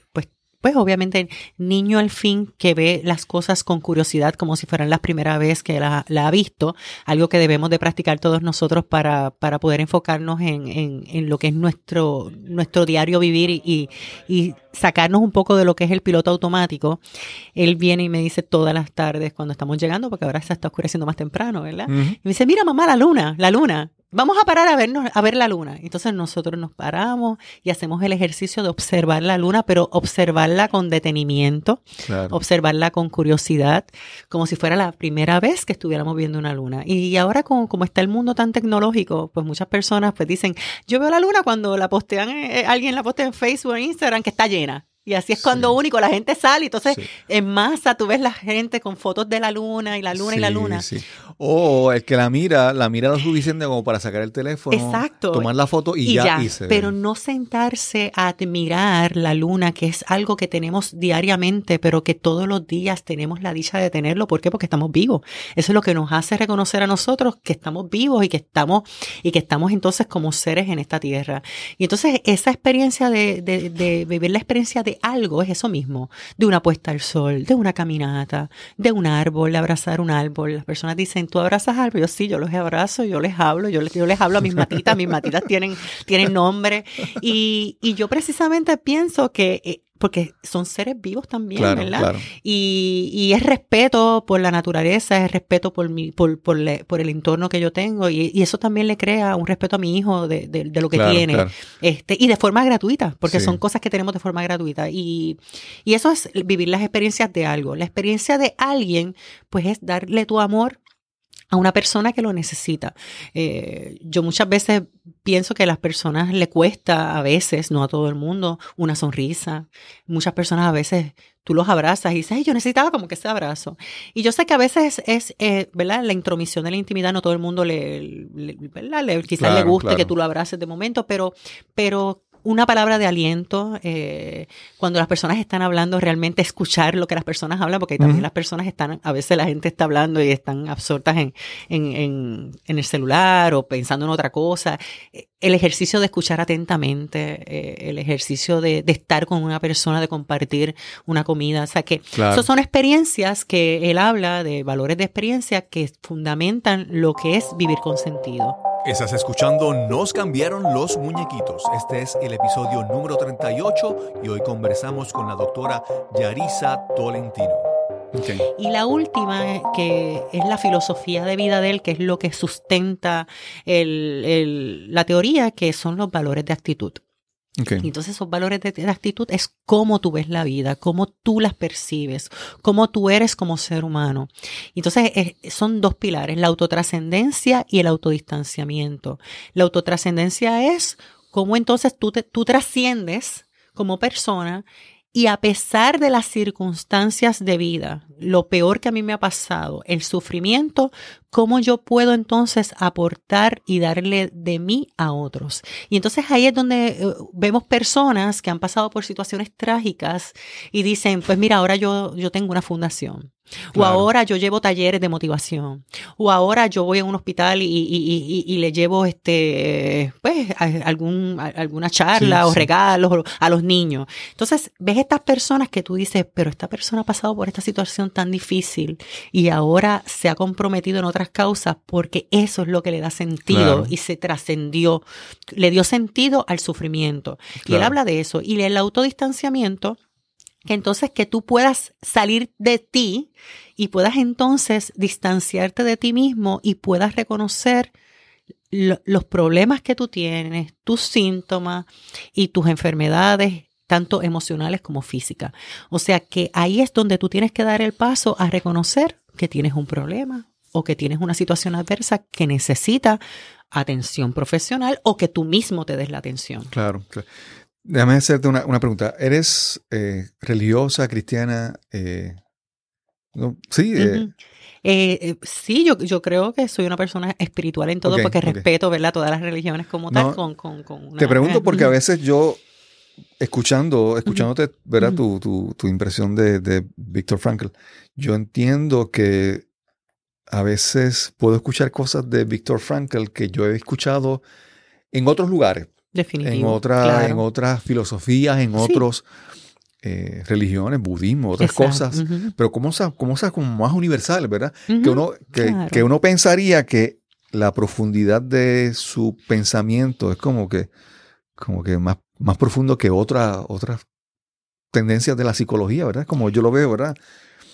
C: pues obviamente niño al fin que ve las cosas con curiosidad como si fueran la primera vez que la, ha visto, algo que debemos de practicar todos nosotros para, para poder enfocarnos en, en, en, lo que es nuestro, nuestro diario vivir y, y, sacarnos un poco de lo que es el piloto automático. Él viene y me dice todas las tardes cuando estamos llegando, porque ahora se está oscureciendo más temprano, ¿verdad? Y me dice, mira mamá, la luna, la luna vamos a parar a vernos, a ver la luna. Entonces nosotros nos paramos y hacemos el ejercicio de observar la luna, pero observarla con detenimiento, observarla con curiosidad, como si fuera la primera vez que estuviéramos viendo una luna. Y ahora como, como está el mundo tan tecnológico, pues muchas personas pues dicen, yo veo la luna cuando la postean, eh, alguien la postea en Facebook o Instagram que está llena. Y así es cuando único la gente sale. Entonces, en masa, tú ves la gente con fotos de la luna y la luna y la luna.
A: O el que la mira, la mira lo suficiente como para sacar el teléfono,
C: Exacto.
A: tomar la foto y, ya.
C: pero no sentarse a admirar la luna, que es algo que tenemos diariamente, pero que todos los días tenemos la dicha de tenerlo. ¿Por qué? Porque estamos vivos. Eso es lo que nos hace reconocer a nosotros que estamos vivos y que estamos, y que estamos entonces como seres en esta tierra. Y entonces esa experiencia de, de, de vivir la experiencia de algo es eso mismo, de una puesta al sol, de una caminata, de un árbol, de abrazar un árbol. Las personas dicen, ¿tú abrazas árboles? Yo sí, yo los abrazo, yo les hablo, yo les, yo les hablo a mis matitas, mis matitas tienen, tienen nombre. Y, y yo precisamente pienso que eh, porque son seres vivos también, ¿verdad? Y, y, es respeto por la naturaleza, es respeto por, mi, por, por, por el entorno que yo tengo y, y, eso también le crea un respeto a mi hijo de, de, de lo que tiene. Este, y de forma gratuita, porque son cosas que tenemos de forma gratuita. Y, y eso es vivir las experiencias de algo. La experiencia de alguien, pues es darle tu amor a una persona que lo necesita. Eh, yo muchas veces pienso que a las personas le cuesta a veces, no a todo el mundo, una sonrisa. Muchas personas a veces tú los abrazas y dices, yo necesitaba como que ese abrazo. Y yo sé que a veces es, eh, ¿verdad? La intromisión de la intimidad, no todo el mundo le, ¿verdad? Le, quizás le guste que tú lo abraces de momento, pero, pero una palabra de aliento eh, cuando las personas están hablando, realmente escuchar lo que las personas hablan, porque también las personas están, a veces la gente está hablando y están absortas en, en, en, el celular o pensando en otra cosa. El ejercicio de escuchar atentamente, eh, el ejercicio de, de, estar con una persona, de compartir una comida. O sea que esas son experiencias que él habla de valores de experiencia que fundamentan lo que es vivir con sentido.
A: Estás escuchando Nos cambiaron los muñequitos. Este es el episodio número 38 y hoy conversamos con la doctora Yarisa Tolentino.
C: Y la última, que es la filosofía de vida de él, que es lo que sustenta la teoría, que son los valores de actitud. Entonces esos valores de, actitud es cómo tú ves la vida, cómo tú las percibes, cómo tú eres como ser humano. Entonces son dos pilares, la autotrascendencia y el autodistanciamiento. La autotrascendencia es cómo entonces tú, tú trasciendes como persona y a pesar de las circunstancias de vida, lo peor que a mí me ha pasado, el sufrimiento, ¿cómo yo puedo entonces aportar y darle de mí a otros? Y entonces ahí es donde eh, vemos personas que han pasado por situaciones trágicas y dicen, pues mira, ahora yo, yo tengo una fundación. O ahora yo llevo talleres de motivación. O ahora yo voy a un hospital y, y, y, le llevo este, pues, algún, alguna charla o regalos a los niños. Entonces, ves estas personas que tú dices, pero esta persona ha pasado por esta situación tan difícil y ahora se ha comprometido en otras causas porque eso es lo que le da sentido y se trascendió, le dio sentido al sufrimiento. Y él habla de eso. Y el autodistanciamiento que entonces que tú puedas salir de ti y puedas entonces distanciarte de ti mismo y puedas reconocer los problemas que tú tienes, tus síntomas y tus enfermedades, tanto emocionales como físicas. O sea que ahí es donde tú tienes que dar el paso a reconocer que tienes un problema o que tienes una situación adversa que necesita atención profesional o que tú mismo te des la atención.
A: Claro, claro. Déjame hacerte una, pregunta. ¿Eres eh, religiosa, cristiana? Eh, sí.
C: Eh, sí, yo, yo creo que soy una persona espiritual en todo porque respeto ¿verdad? todas las religiones como tal. Con, con,
A: te pregunto porque a veces yo, escuchando, escuchándote, ¿verdad? tu, tu, tu, impresión de, de Víctor Frankl, yo entiendo que a veces puedo escuchar cosas de Víctor Frankl que yo he escuchado en otros lugares
C: Definitivo.
A: En, otra, en otras filosofías, en otros eh, religiones, budismo, otras
C: Exacto,
A: cosas,
C: ujú.
A: pero como cosas, como más universales, ¿verdad? que, uno, que,
C: claro.
A: que uno pensaría que la profundidad de su pensamiento es como que, como que más, más profundo que otra, otras tendencias de la psicología, ¿verdad? Como yo lo veo, ¿verdad?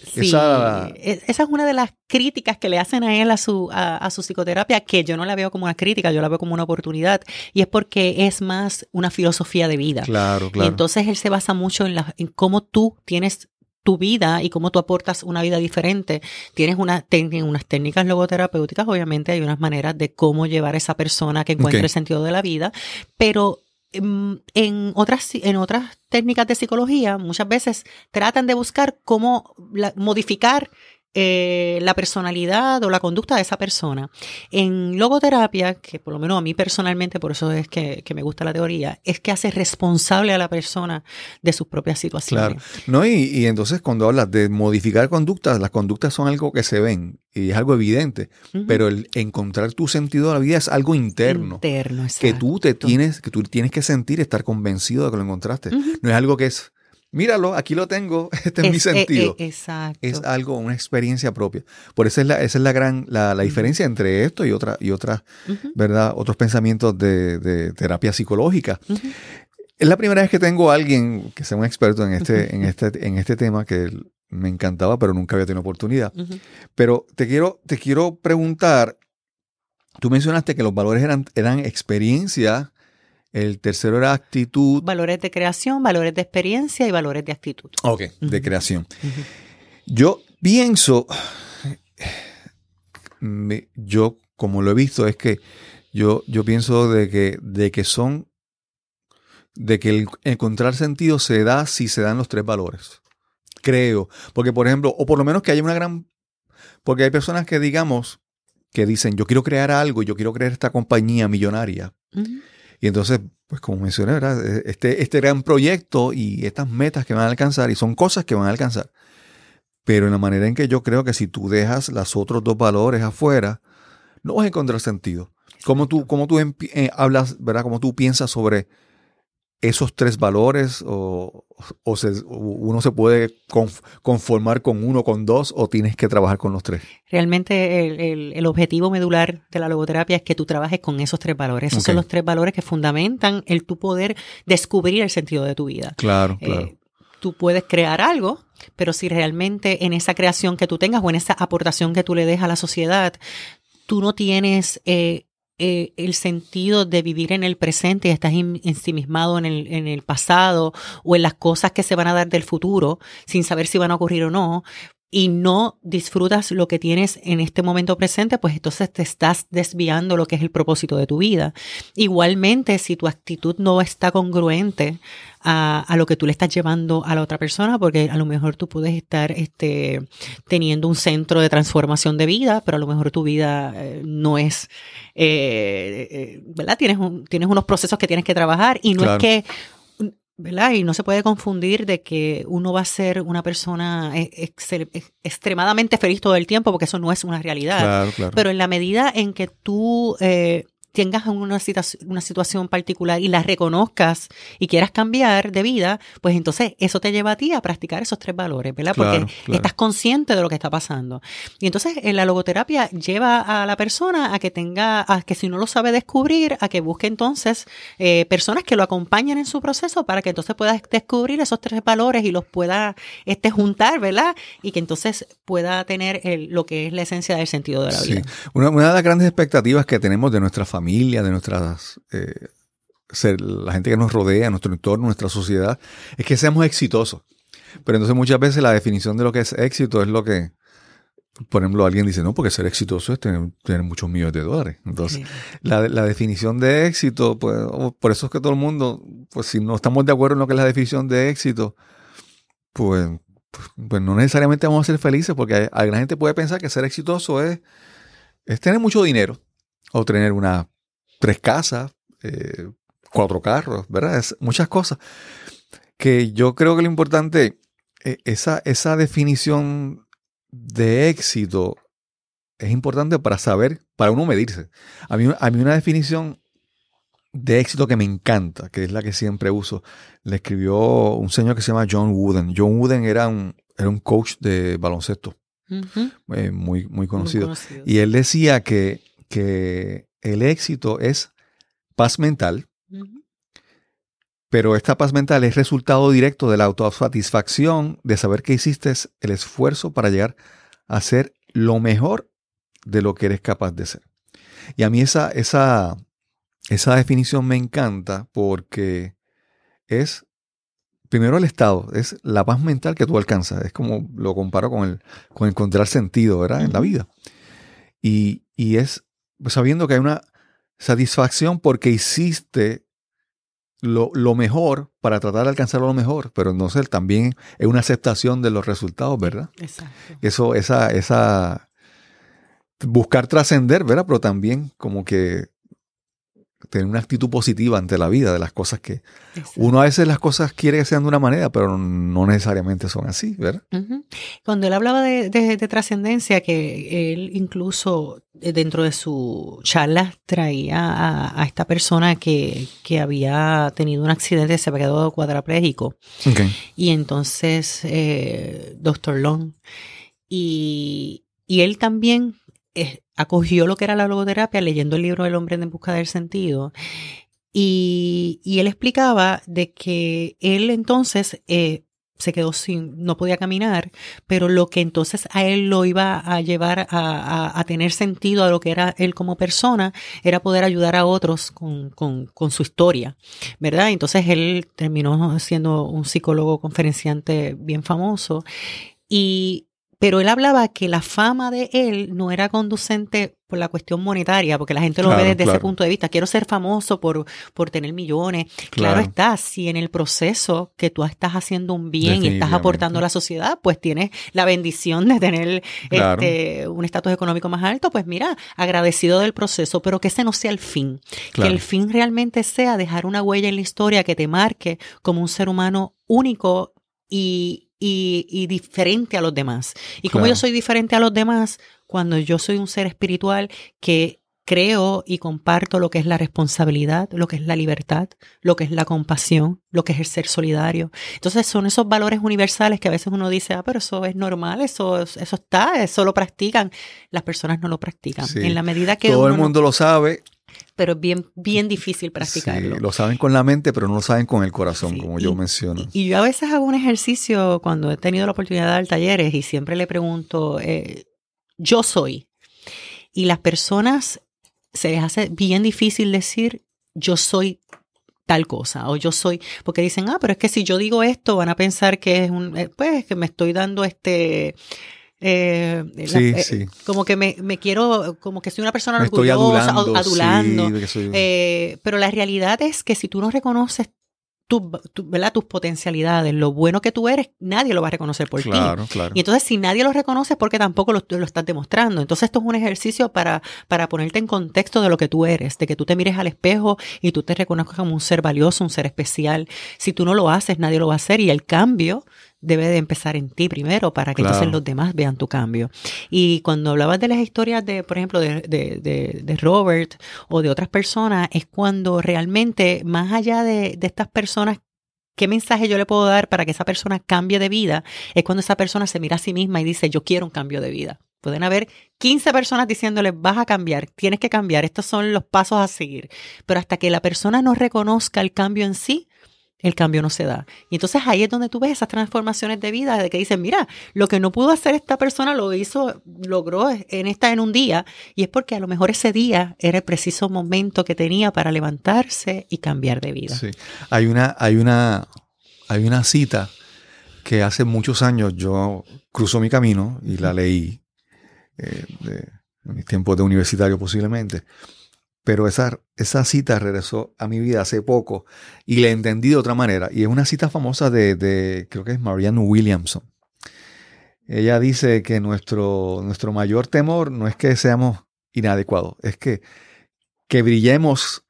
C: Sí,
A: Esa-
C: e- esa es una de las críticas que le hacen a él a su, a, a su psicoterapia, que yo no la veo como una crítica, yo la veo como una oportunidad, y es porque es más una filosofía de vida.
A: Claro,
C: Y
A: claro.
C: entonces él se basa mucho en, la, en cómo tú tienes tu vida y cómo tú aportas una vida diferente. Tienes una, unas técnicas logoterapéuticas, obviamente hay unas maneras de cómo llevar a esa persona que encuentre el sentido de la vida, pero mm, en otras, en otras técnicas de psicología muchas veces tratan de buscar cómo la- modificar eh, la personalidad o la conducta de esa persona. En logoterapia, que por lo menos a mí personalmente, por eso es que, que me gusta la teoría, es que hace responsable a la persona de sus propias situaciones.
A: Claro. No, y, y entonces cuando hablas de modificar conductas, las conductas son algo que se ven y es algo evidente, pero el encontrar tu sentido de la vida es algo interno.
C: Interno,
A: que tú te
C: exacto.
A: tienes, que tú tienes que sentir, estar convencido de que lo encontraste. No es algo que es, míralo, aquí lo tengo, [laughs] este es, mi
C: eh,
A: sentido.
C: eh, exacto.
A: es algo, una experiencia propia. Por eso es la, esa es la gran, la, la diferencia entre esto y otra, y otras, ¿verdad? Otros pensamientos de, de terapia psicológica. Es la primera vez que tengo a alguien que sea un experto en este, en este, en este tema que me encantaba, pero nunca había tenido oportunidad. Pero te quiero, te quiero preguntar, tú mencionaste que los valores eran, eran experiencia, el tercero era actitud,
C: Valores de creación, valores de experiencia y valores de actitud.
A: ok, de creación. Yo pienso, me- yo como lo he visto, es que yo, yo pienso de que, de que son, de que el encontrar sentido se da si se dan los tres valores. Creo. Porque, por ejemplo, o por lo menos que haya una gran, porque hay personas que digamos, que dicen, yo quiero crear algo, yo quiero crear esta compañía millonaria.
C: Ujú.
A: Y entonces, pues como mencioné, ¿verdad? Este, este gran proyecto y estas metas que van a alcanzar, y son cosas que van a alcanzar. Pero en la manera en que yo creo que si tú dejas los otros dos valores afuera, no vas a encontrar sentido. ¿Cómo tú, cómo tú eh, hablas, verdad? ¿Cómo tú piensas sobre esos tres valores? ¿O, o se- o uno se puede conf- conformar con uno, con dos, o tienes que trabajar con los tres?
C: Realmente el, el- el objetivo medular de la logoterapia es que tú trabajes con esos tres valores. Esos son los tres valores que fundamentan el tu poder descubrir el sentido de tu vida.
A: Claro,
C: Eh,
A: claro.
C: tú puedes crear algo, pero si realmente en esa creación que tú tengas o en esa aportación que tú le des a la sociedad, tú no tienes eh, eh, el sentido de vivir en el presente y estás ensimismado en el, en el pasado o en las cosas que se van a dar del futuro sin saber si van a ocurrir o no, y no disfrutas lo que tienes en este momento presente, pues entonces te estás desviando lo que es el propósito de tu vida. Igualmente, si tu actitud no está congruente a, a lo que tú le estás llevando a la otra persona, porque a lo mejor tú puedes estar este, teniendo un centro de transformación de vida, pero a lo mejor tu vida eh, no es, eh, eh, ¿verdad? Tienes, un- tienes unos procesos que tienes que trabajar y no
A: Claro.
C: es que ¿verdad? Y no se puede confundir de que uno va a ser una persona eh, ex- ex- extremadamente feliz todo el tiempo, porque eso no es una realidad.
A: Claro, claro.
C: Pero en la medida en que tú eh, tengas una, una situación particular y la reconozcas y quieras cambiar de vida, pues entonces eso te lleva a ti a practicar esos tres valores, ¿verdad? Porque
A: claro.
C: estás consciente de lo que está pasando. Y entonces en la logoterapia lleva a la persona a que tenga, a que si no lo sabe descubrir, a que busque entonces eh, personas que lo acompañen en su proceso para que entonces pueda descubrir esos tres valores y los pueda este, juntar, ¿verdad? Y que entonces pueda tener el- lo que es la esencia del sentido de la
A: Sí.
C: vida.
A: Una, una de las grandes expectativas que tenemos de nuestra familia, de nuestras eh, ser- la gente que nos rodea, nuestro entorno, nuestra sociedad, es que seamos exitosos. Pero entonces muchas veces la definición de lo que es éxito es lo que, por ejemplo, alguien dice, no, porque ser exitoso es tener, tener muchos millones de dólares. Entonces,
C: Sí.
A: la, la definición de éxito, pues, o- por eso es que todo el mundo, pues si no estamos de acuerdo en lo que es la definición de éxito, pues, pues, pues no necesariamente vamos a ser felices, porque alguna gente puede pensar que ser exitoso es, es tener mucho dinero, o tener una, tres casas, eh, cuatro carros, ¿verdad? Es muchas cosas. Que yo creo que lo importante, eh, esa, esa definición de éxito es importante para saber, para uno medirse. A mí, a mí una definición de éxito que me encanta, que es la que siempre uso, le escribió un señor que se llama John Wooden. John Wooden era un, era un coach de baloncesto eh, muy, muy
C: Muy
A: conocido.
C: conocido.
A: Y él decía que, que el éxito es paz mental, pero esta paz mental es resultado directo de la autosatisfacción de saber que hiciste el esfuerzo para llegar a ser lo mejor de lo que eres capaz de ser. Y a mí esa, esa, esa definición me encanta porque es, primero el estado, es la paz mental que tú alcanzas. Es como lo comparo con el, con encontrar sentido, ¿verdad? En la vida. Y, y es sabiendo que hay una satisfacción porque hiciste lo, lo mejor para tratar de alcanzar lo mejor, pero entonces también es una aceptación de los resultados, ¿verdad?
C: Exacto.
A: Eso, esa, esa, buscar trascender, ¿verdad? Pero también como que tener una actitud positiva ante la vida de las cosas que
C: exacto.
A: uno a veces las cosas quiere que sean de una manera, pero no necesariamente son así, ¿verdad?
C: Cuando él hablaba de, de- de trascendencia, que él incluso eh, dentro de su charla traía a, a esta persona que, que había tenido un accidente, se había quedado cuadraplégico, y entonces eh, Doctor Long, y, y él también acogió lo que era la logoterapia leyendo el libro El hombre en busca del sentido. Y, y él explicaba de que él entonces eh, se quedó sin, no podía caminar, pero lo que entonces a él lo iba a llevar a, a- a tener sentido a lo que era él como persona, era poder ayudar a otros con, con- con su historia, ¿verdad? Entonces él terminó siendo un psicólogo conferenciante bien famoso y pero él hablaba que la fama de él no era conducente por la cuestión monetaria, porque la gente lo
A: Claro,
C: ve desde ese punto de vista. Quiero ser famoso por, por tener millones. Claro.
A: Claro.
C: está, si en el proceso que tú estás haciendo un bien y estás aportando a la sociedad, pues tienes la bendición de tener este, un estatus económico más alto, pues mira, agradecido del proceso, pero que ese no sea el fin. Que el fin realmente sea dejar una huella en la historia que te marque como un ser humano único y, y, y diferente a los demás. Y como yo soy diferente a los demás, cuando yo soy un ser espiritual que creo y comparto lo que es la responsabilidad, lo que es la libertad, lo que es la compasión, lo que es el ser solidario. Entonces son esos valores universales que a veces uno dice, ah, pero eso es normal, eso, eso está, eso lo practican. Las personas no lo practican.
A: Sí.
C: En la medida que
A: Todo el
C: no-
A: mundo lo sabe,
C: pero es bien, bien difícil practicarlo.
A: sí, lo saben con la mente, pero no lo saben con el corazón,
C: Sí,
A: como
C: y-
A: yo menciono.
C: Y, y yo a veces hago un ejercicio cuando he tenido la oportunidad de dar talleres y siempre le pregunto, eh, yo soy. Y las personas se les hace bien difícil decir, yo soy tal cosa o yo soy, porque dicen, ah, pero es que si yo digo esto van a pensar que es un, eh, pues que me estoy dando este... eh, la- eh,
A: sí.
C: Como que me, me quiero, como que soy una persona
A: Me estoy
C: orgullosa,
A: adulando.
C: adulando.
A: sí, que soy-
C: Eh, pero la realidad es que si tú no reconoces tu, tu- ¿verdad? tus potencialidades, lo bueno que tú eres, nadie lo va a reconocer por ti.
A: claro, claro.
C: Y entonces, si nadie lo reconoce, es porque tampoco lo, lo estás demostrando. Entonces, esto es un ejercicio para, para ponerte en contexto de lo que tú eres, de que tú te mires al espejo y tú te reconozcas como un ser valioso, un ser especial. Si tú no lo haces, nadie lo va a hacer. Y el cambio debe de empezar en ti primero para que
A: Claro.
C: entonces los demás vean tu cambio. Y cuando hablabas de las historias de, por ejemplo, de, de, de, de Robert o de otras personas, es cuando realmente, más allá de, de estas personas ¿Qué mensaje yo le puedo dar para que esa persona cambie de vida? Es cuando esa persona se mira a sí misma y dice, yo quiero un cambio de vida. Pueden haber 15 personas diciéndole, vas a cambiar, tienes que cambiar, estos son los pasos a seguir. Pero hasta que la persona no reconozca el cambio en sí, el cambio no se da. Y entonces ahí es donde tú ves esas transformaciones de vida, de que dicen, mira, lo que no pudo hacer esta persona lo hizo, logró en esta en un día, y es porque a lo mejor ese día era el preciso momento que tenía para levantarse y cambiar de vida.
A: Sí. Hay una, hay una, hay una cita que hace muchos años yo cruzo mi camino y la leí eh, de, en mis tiempos de universitario posiblemente. Pero esa, esa cita regresó a mi vida hace poco y la entendí de otra manera. Y es una cita famosa de, de creo que es Marianne Williamson. Ella dice que nuestro, nuestro mayor temor no es que seamos inadecuados, es que, que brillemos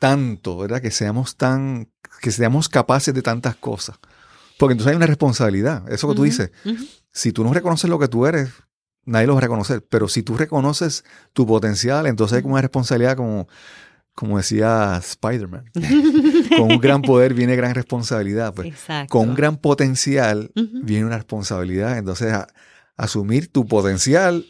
A: tanto, ¿verdad? Que seamos tan, que seamos capaces de tantas cosas. Porque entonces hay una responsabilidad. Eso que tú dices, si tú no reconoces lo que tú eres, nadie lo va a reconocer. Pero si tú reconoces tu potencial, entonces hay como una responsabilidad como, como decía Spider-Man, con un gran poder viene gran responsabilidad. Pues,
C: Exacto.
A: con un gran potencial viene una responsabilidad. Entonces, a- asumir tu potencial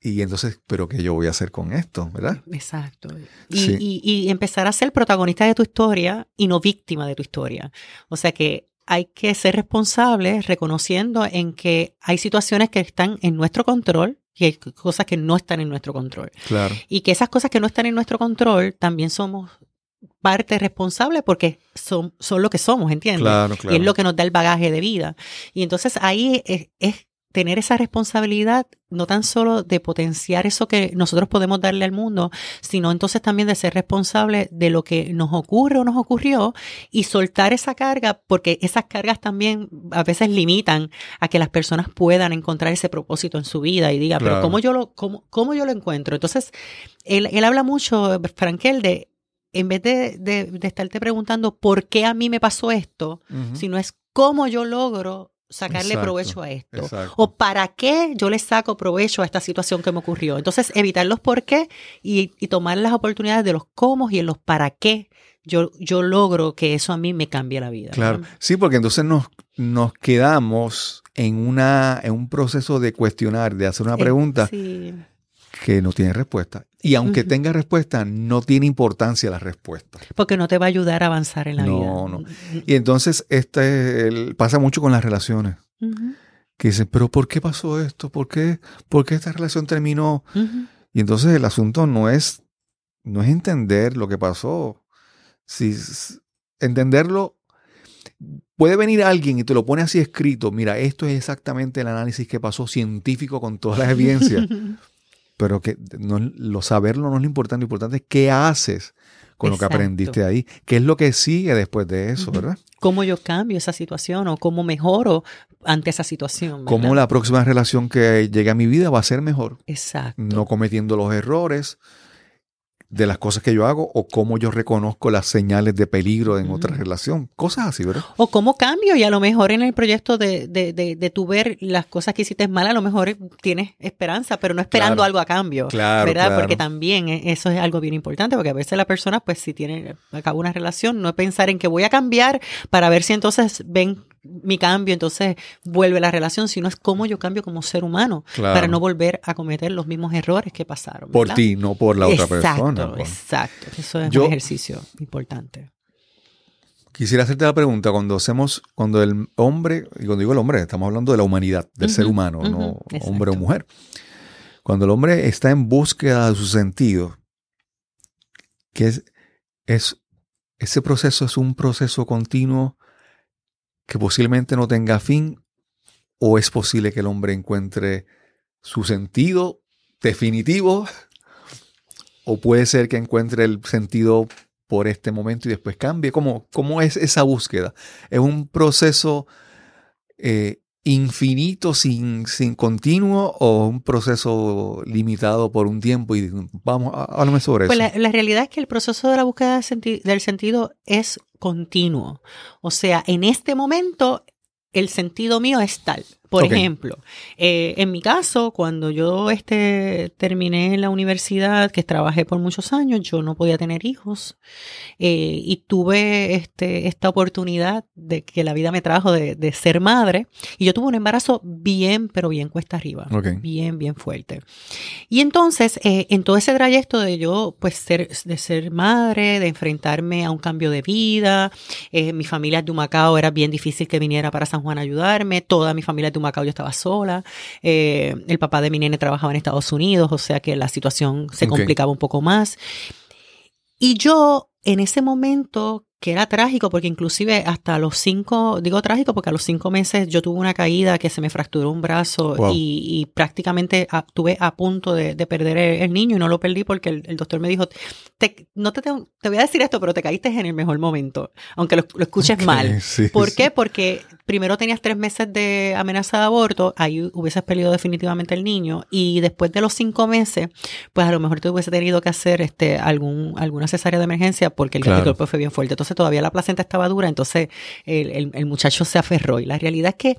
A: y entonces, ¿pero qué yo voy a hacer con esto? ¿Verdad?
C: Exacto. Y,
A: Sí.
C: y- y empezar a ser protagonista de tu historia y no víctima de tu historia. O sea que hay que ser responsables reconociendo en que hay situaciones que están en nuestro control y hay cosas que no están en nuestro control.
A: Claro.
C: Y que esas cosas que no están en nuestro control también somos parte responsable porque son, son lo que somos, ¿entiendes?
A: Claro, claro.
C: Y es lo que nos da el bagaje de vida. Y entonces ahí es, es tener esa responsabilidad, no tan solo de potenciar eso que nosotros podemos darle al mundo, sino entonces también de ser responsable de lo que nos ocurre o nos ocurrió y soltar esa carga, porque esas cargas también a veces limitan a que las personas puedan encontrar ese propósito en su vida y diga, pero. ¿cómo yo lo, cómo, cómo yo lo encuentro? Entonces, él, él habla mucho, Frankel, de en vez de, de, de estarte preguntando por qué a mí me pasó esto, sino es cómo yo logro sacarle
A: Exacto,
C: provecho a esto.
A: exacto.
C: O para qué yo le saco provecho a esta situación que me ocurrió. Entonces, evitar los por qué y, y tomar las oportunidades de los cómo y en los para qué yo, yo logro que eso a mí me cambie la vida.
A: Claro,
C: ¿verdad?
A: sí, porque entonces nos, nos quedamos en, una, en un proceso de cuestionar, de hacer una
C: Eh,
A: pregunta
C: sí.
A: Que no tiene respuesta. Y aunque tenga respuesta, no tiene importancia la respuesta.
C: Porque no te va a ayudar a avanzar en la
A: No,
C: vida.
A: no. Y entonces este el- pasa mucho con las relaciones. Que dicen, pero ¿por qué pasó esto? ¿Por qué, ¿Por qué esta relación terminó? Y entonces el asunto no es, no es entender lo que pasó. Si entenderlo, puede venir alguien y te lo pone así escrito. Mira, esto es exactamente el análisis que pasó científico con todas las evidencias. [laughs] pero que no, lo saberlo no es lo importante. Lo importante es qué haces con lo que aprendiste ahí. ¿Qué es lo que sigue después de eso, verdad?
C: ¿Cómo yo cambio esa situación o cómo mejoro ante esa situación? ¿verdad?
A: Cómo la próxima relación que llegue a mi vida va a ser mejor.
C: Exacto.
A: no cometiendo los errores de las cosas que yo hago o cómo yo reconozco las señales de peligro en otra relación. Cosas así, ¿verdad?
C: O cómo cambio y a lo mejor en el proyecto de, de, de, de tu ver las cosas que hiciste mal, a lo mejor tienes esperanza, pero no esperando
A: Claro.
C: algo a cambio.
A: Claro,
C: ¿Verdad?
A: claro.
C: Porque también eh, eso es algo bien importante, porque a veces la persona, pues si tiene a cabo una relación, no es pensar en que voy a cambiar para ver si entonces ven mi cambio, entonces vuelve la relación, sino es cómo yo cambio como ser humano
A: Claro.
C: para no volver a cometer los mismos errores que pasaron.
A: Por
C: ¿verdad?
A: ti, no por la otra
C: exacto,
A: persona. pues.
C: Exacto, Eso es
A: Yo-
C: un ejercicio importante.
A: Quisiera hacerte la pregunta, cuando hacemos, cuando el hombre, y cuando digo el hombre, estamos hablando de la humanidad, del
C: Ujú,
A: ser humano,
C: ujú,
A: no
C: exacto.
A: hombre o mujer. Cuando el hombre está en búsqueda de su sentido, que es, es ese proceso es un proceso continuo que posiblemente no tenga fin, o es posible que el hombre encuentre su sentido definitivo, o puede ser que encuentre el sentido por este momento y después cambie. ¿Cómo, cómo es esa búsqueda? ¿Es un proceso eh, infinito, sin, sin continuo, o un proceso limitado por un tiempo? Y vamos, há- háblame sobre
C: Pues
A: eso.
C: la, la realidad es que el proceso de la búsqueda del senti- del sentido es continuo. O sea, en este momento el sentido mío es tal. Por
A: Ok.
C: ejemplo, eh, en mi caso, cuando yo este, terminé la universidad, que trabajé por muchos años, yo no podía tener hijos eh, y tuve este, esta oportunidad de que la vida me trajo de, de ser madre y yo tuve un embarazo bien, pero bien cuesta arriba,
A: Ok.
C: bien, bien fuerte. Y entonces, eh, en todo ese trayecto de yo, pues, ser, de ser madre, de enfrentarme a un cambio de vida, eh, mi familia de Humacao era bien difícil que viniera para San Juan a ayudarme, toda mi familia de Humacao yo estaba sola, eh, el papá de mi nene trabajaba en Estados Unidos, o sea que la situación se complicaba un poco más. Y yo, en ese momento, que era trágico, porque inclusive hasta los cinco, digo trágico porque a los cinco meses yo tuve una caída que se me fracturó un brazo
A: Wow.
C: y, y prácticamente a- estuve a punto de, de perder el, el niño y no lo perdí porque el, el doctor me dijo, te, no te, tengo- te voy a decir esto, pero te caíste en el mejor momento, aunque lo, lo escuches mal. [laughs]
A: sí,
C: ¿Por
A: sí.
C: qué? Porque primero tenías tres meses de amenaza de aborto, ahí hubieses perdido definitivamente el niño, y después de los cinco meses, pues a lo mejor te hubiese tenido que hacer este algún alguna cesárea de emergencia porque el
A: Claro.
C: golpe fue bien fuerte. Entonces todavía la placenta estaba dura, entonces el, el- el muchacho se aferró. Y la realidad es que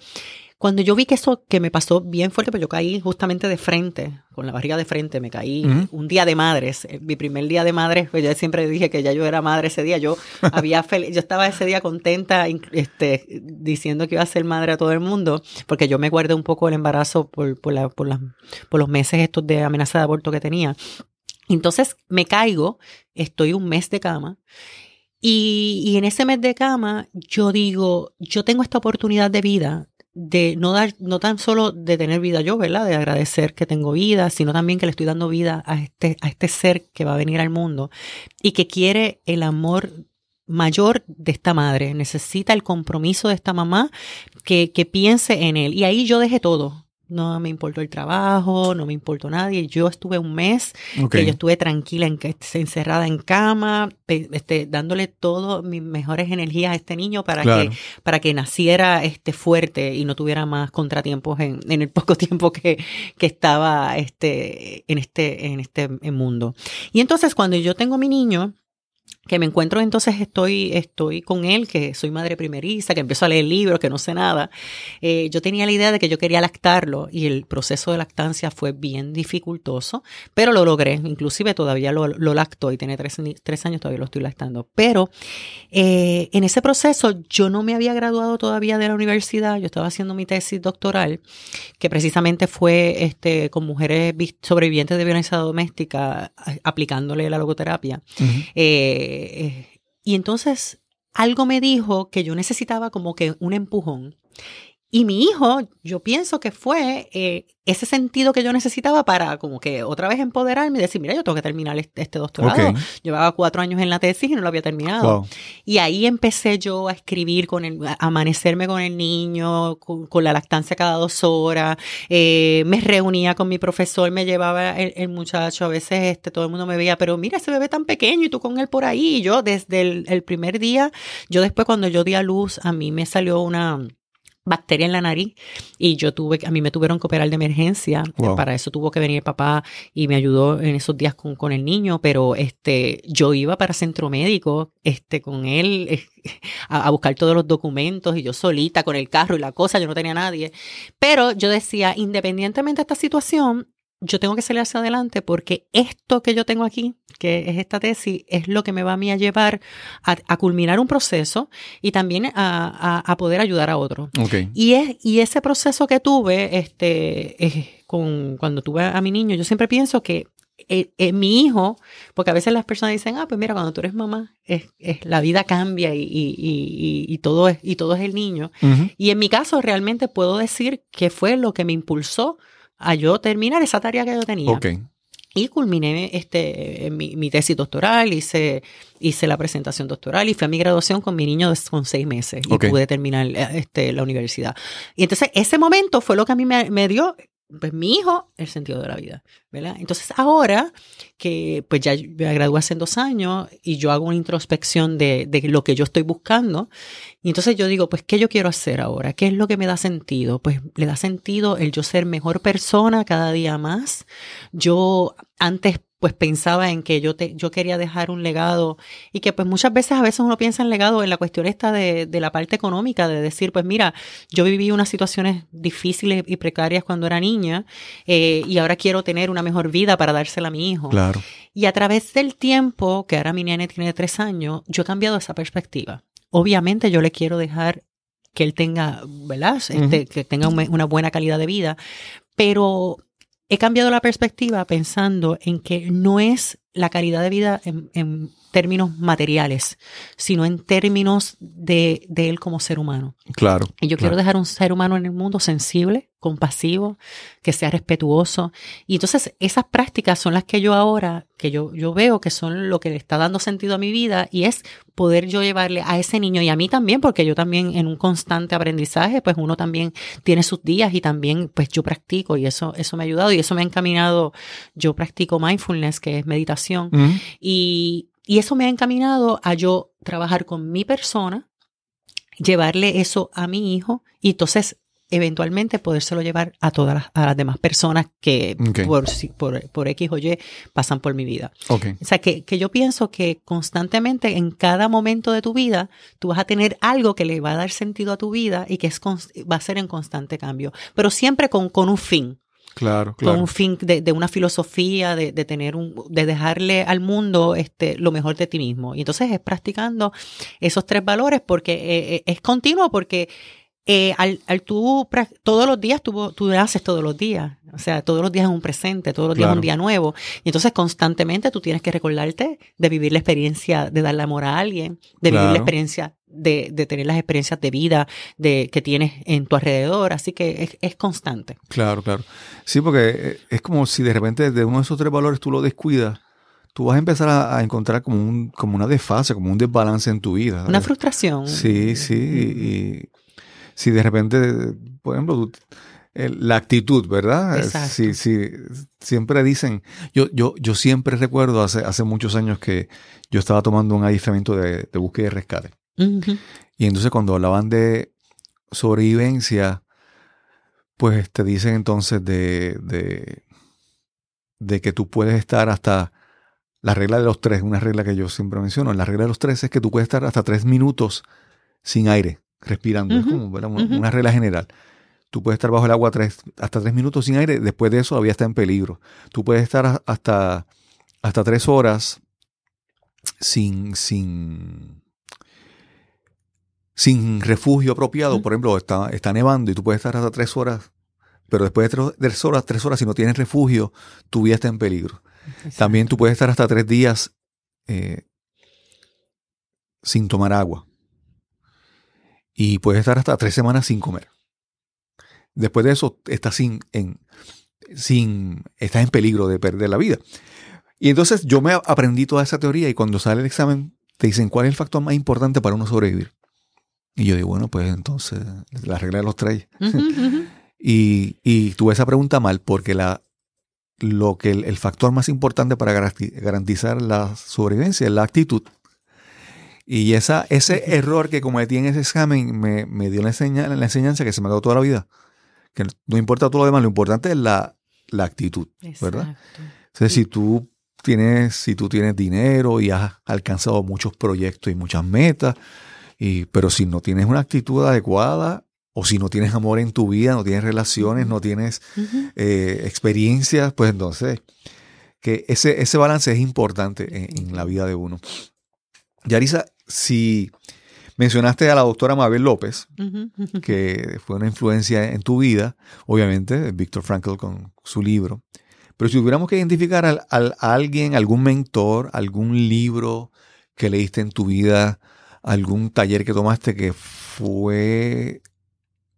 C: cuando yo vi que eso que me pasó bien fuerte, pues yo caí justamente de frente, con la barriga de frente, me caí un día de madres, eh, mi primer día de madres, pues yo siempre dije que ya yo era madre ese día, yo [laughs] había yo estaba ese día contenta, este, diciendo que iba a ser madre a todo el mundo, porque yo me guardé un poco el embarazo por, por, la- por, las- por los meses estos de amenaza de aborto que tenía. Entonces me caigo, estoy un mes de cama. Y, y en ese mes de cama, yo digo, yo tengo esta oportunidad de vida, de no dar, no tan solo de tener vida yo, ¿verdad? De agradecer que tengo vida, sino también que le estoy dando vida a este, a este ser que va a venir al mundo y que quiere el amor mayor de esta madre, necesita el compromiso de esta mamá que, que piense en él. Y ahí yo dejé todo. No me importó el trabajo, no me importó nadie. Yo estuve un mes que yo estuve tranquila, en, que- encerrada en cama, este, dándole todas mis mejores energías a este niño para
A: Claro.
C: que para que naciera este fuerte y no tuviera más contratiempos en, en el [laughs] poco tiempo que, que estaba este en este en este mundo. Y entonces cuando yo tengo mi niño que me encuentro entonces estoy estoy con él que soy madre primeriza que empiezo a leer libros que no sé nada. Eh, yo tenía la idea de que yo quería lactarlo y el proceso de lactancia fue bien dificultoso pero lo logré. Inclusive todavía lo, lo lacto y tiene tres, tres años todavía lo estoy lactando. Pero eh, en ese proceso yo no me había graduado todavía de la universidad, yo estaba haciendo mi tesis doctoral, que precisamente fue este, con mujeres sobrevivientes de violencia doméstica, aplicándole la logoterapia. Eh, eh, y entonces algo me dijo que yo necesitaba como que un empujón. Y mi hijo, yo pienso que fue eh, ese sentido que yo necesitaba para como que otra vez empoderarme y decir, mira, yo tengo que terminar este, este doctorado. Llevaba cuatro años en la tesis y no lo había terminado.
A: Wow.
C: Y ahí empecé yo a escribir con el, a amanecerme con el niño, con, con la lactancia cada dos horas. Eh, me reunía con mi profesor, me llevaba el, el muchacho. A veces este, todo el mundo me veía, pero mira ese bebé tan pequeño y tú con él por ahí. Y yo desde el, el primer día, yo después cuando yo di a luz, a mí me salió una bacteria en la nariz y yo tuve, a mí me tuvieron que operar de emergencia.
A: Wow.
C: Para eso tuvo que venir el papá y me ayudó en esos días con, con el niño, pero este, yo iba para centro médico, este, con él, eh, [laughs] a, a buscar todos los documentos y yo solita con el carro y la cosa, yo no tenía nadie. Pero yo decía, independientemente de esta situación, yo tengo que salir hacia adelante porque esto que yo tengo aquí, que es esta tesis, es lo que me va a mí a llevar a, a culminar un proceso y también a, a- a poder ayudar a otro.
A: Ok.
C: Y, es, y ese proceso que tuve, este, eh, con, cuando tuve a mi niño, yo siempre pienso que eh, eh, mi hijo, porque a veces las personas dicen, ah, pues mira, cuando tú eres mamá, es, es- la vida cambia y, y, y, todo es, y todo es el niño. Y en mi caso, realmente puedo decir que fue lo que me impulsó a yo terminar esa tarea que yo tenía.
A: Ok.
C: Y culminé este, mi, mi tesis doctoral, hice, hice la presentación doctoral y fui a mi graduación con mi niño de, con seis meses y pude terminar este, la universidad. Y entonces ese momento fue lo que a mí me, me dio, pues mi hijo, el sentido de la vida, ¿verdad? Entonces ahora que pues ya me gradué hace dos años y yo hago una introspección de, de lo que yo estoy buscando, y entonces yo digo, pues, ¿qué yo quiero hacer ahora? ¿Qué es lo que me da sentido? Pues le da sentido el yo ser mejor persona cada día más. Yo antes pues pensaba en que yo, te, yo quería dejar un legado y que pues muchas veces a veces uno piensa en legado en la cuestión esta de, de la parte económica, de decir pues mira, yo viví unas situaciones difíciles y precarias cuando era niña eh, y ahora quiero tener una mejor vida para dársela a mi hijo.
A: Claro.
C: Y a través del tiempo, que ahora mi nene tiene tres años, yo he cambiado esa perspectiva. Obviamente yo le quiero dejar que él tenga, ¿verdad? Este, Que tenga un- una buena calidad de vida, pero he cambiado la perspectiva pensando en que no es la calidad de vida en, en términos materiales, sino en términos de, de él como ser humano.
A: Claro.
C: Y yo quiero dejar un ser humano en el mundo sensible, compasivo, que sea respetuoso. Y entonces esas prácticas son las que yo ahora, que yo, yo veo que son lo que le está dando sentido a mi vida y es poder yo llevarle a ese niño y a mí también, porque yo también en un constante aprendizaje, pues uno también tiene sus días y también pues yo practico y eso, eso me ha ayudado y eso me ha encaminado. Yo practico mindfulness, que es meditación. Y, y eso me ha encaminado a yo trabajar con mi persona, llevarle eso a mi hijo y entonces eventualmente podérselo llevar a todas las, a las demás personas que
A: Ok.
C: por, por, por X o Y pasan por mi vida.
A: Ok.
C: O sea, que, que yo pienso que constantemente en cada momento de tu vida tú vas a tener algo que le va a dar sentido a tu vida y que es va a ser en constante cambio, pero siempre con, con un fin,
A: Claro,
C: con
A: claro.
C: un fin de, de una filosofía, de, de tener un, de dejarle al mundo este, lo mejor de ti mismo. Y entonces es practicando esos tres valores porque eh, eh, es continuo porque eh, al, al tú todos los días tú, tú haces todos los días, o sea, todos los días es un presente, todos los días es un día nuevo. Y entonces constantemente tú tienes que recordarte de vivir la experiencia de dar el amor a alguien, de vivir la experiencia de, de tener las experiencias de vida de, que tienes en tu alrededor. Así que es, es constante.
A: Claro, claro. Sí, porque eh, es como si de repente de uno de esos tres valores tú lo descuidas, tú vas a empezar a, a encontrar como, un, como una desfase, como un desbalance en tu vida.
C: Una frustración.
A: Sí, sí. Y si de repente, por ejemplo, la actitud, ¿verdad?
C: Exacto.
A: Sí, sí. Siempre dicen, yo, yo, yo siempre recuerdo hace, hace muchos años que yo estaba tomando un adiestramiento de, de búsqueda y rescate. Y entonces cuando hablaban de sobrevivencia, pues te dicen entonces de, de, de que tú puedes estar hasta la regla de los tres, una regla que yo siempre menciono. La regla de los tres es que tú puedes estar hasta tres minutos sin aire, respirando. Es como ¿verdad? una, regla general. Tú puedes estar bajo el agua tres, hasta tres minutos sin aire, después de eso todavía está en peligro. Tú puedes estar hasta, hasta tres horas sin, sin, sin refugio apropiado. Por ejemplo, está, está nevando y tú puedes estar hasta tres horas, pero después de tres, tres horas, tres horas, si no tienes refugio, tu vida está en peligro. También tú puedes estar hasta tres días eh, sin tomar agua. Y puedes estar hasta tres semanas sin comer. Después de eso, estás sin, en, sin, estás en peligro de perder la vida. Y entonces yo me aprendí toda esa teoría y cuando sale el examen te dicen cuál es el factor más importante para uno sobrevivir. Y yo digo, bueno, pues entonces la regla de los tres. [laughs] Y, y tuve esa pregunta mal porque la, lo que el, el factor más importante para garanti- garantizar la sobrevivencia es la actitud. Y esa, ese error que cometí en ese examen me, me dio la, enseña- la enseñanza que se me quedó toda la vida. Que no importa todo lo demás, lo importante es la, la actitud, ¿verdad? Entonces, si tú tienes, si tú tienes dinero y has alcanzado muchos proyectos y muchas metas, y, pero si no tienes una actitud adecuada, o si no tienes amor en tu vida, no tienes relaciones, no tienes eh, experiencias, pues entonces, que ese, ese balance es importante en, en la vida de uno. Yarisa, si mencionaste a la doctora Mabel López, que fue una influencia en tu vida, obviamente, Víctor Frankl con su libro. Pero si tuviéramos que identificar al- al- a alguien, algún mentor, algún libro que leíste en tu vida, algún taller que tomaste que fue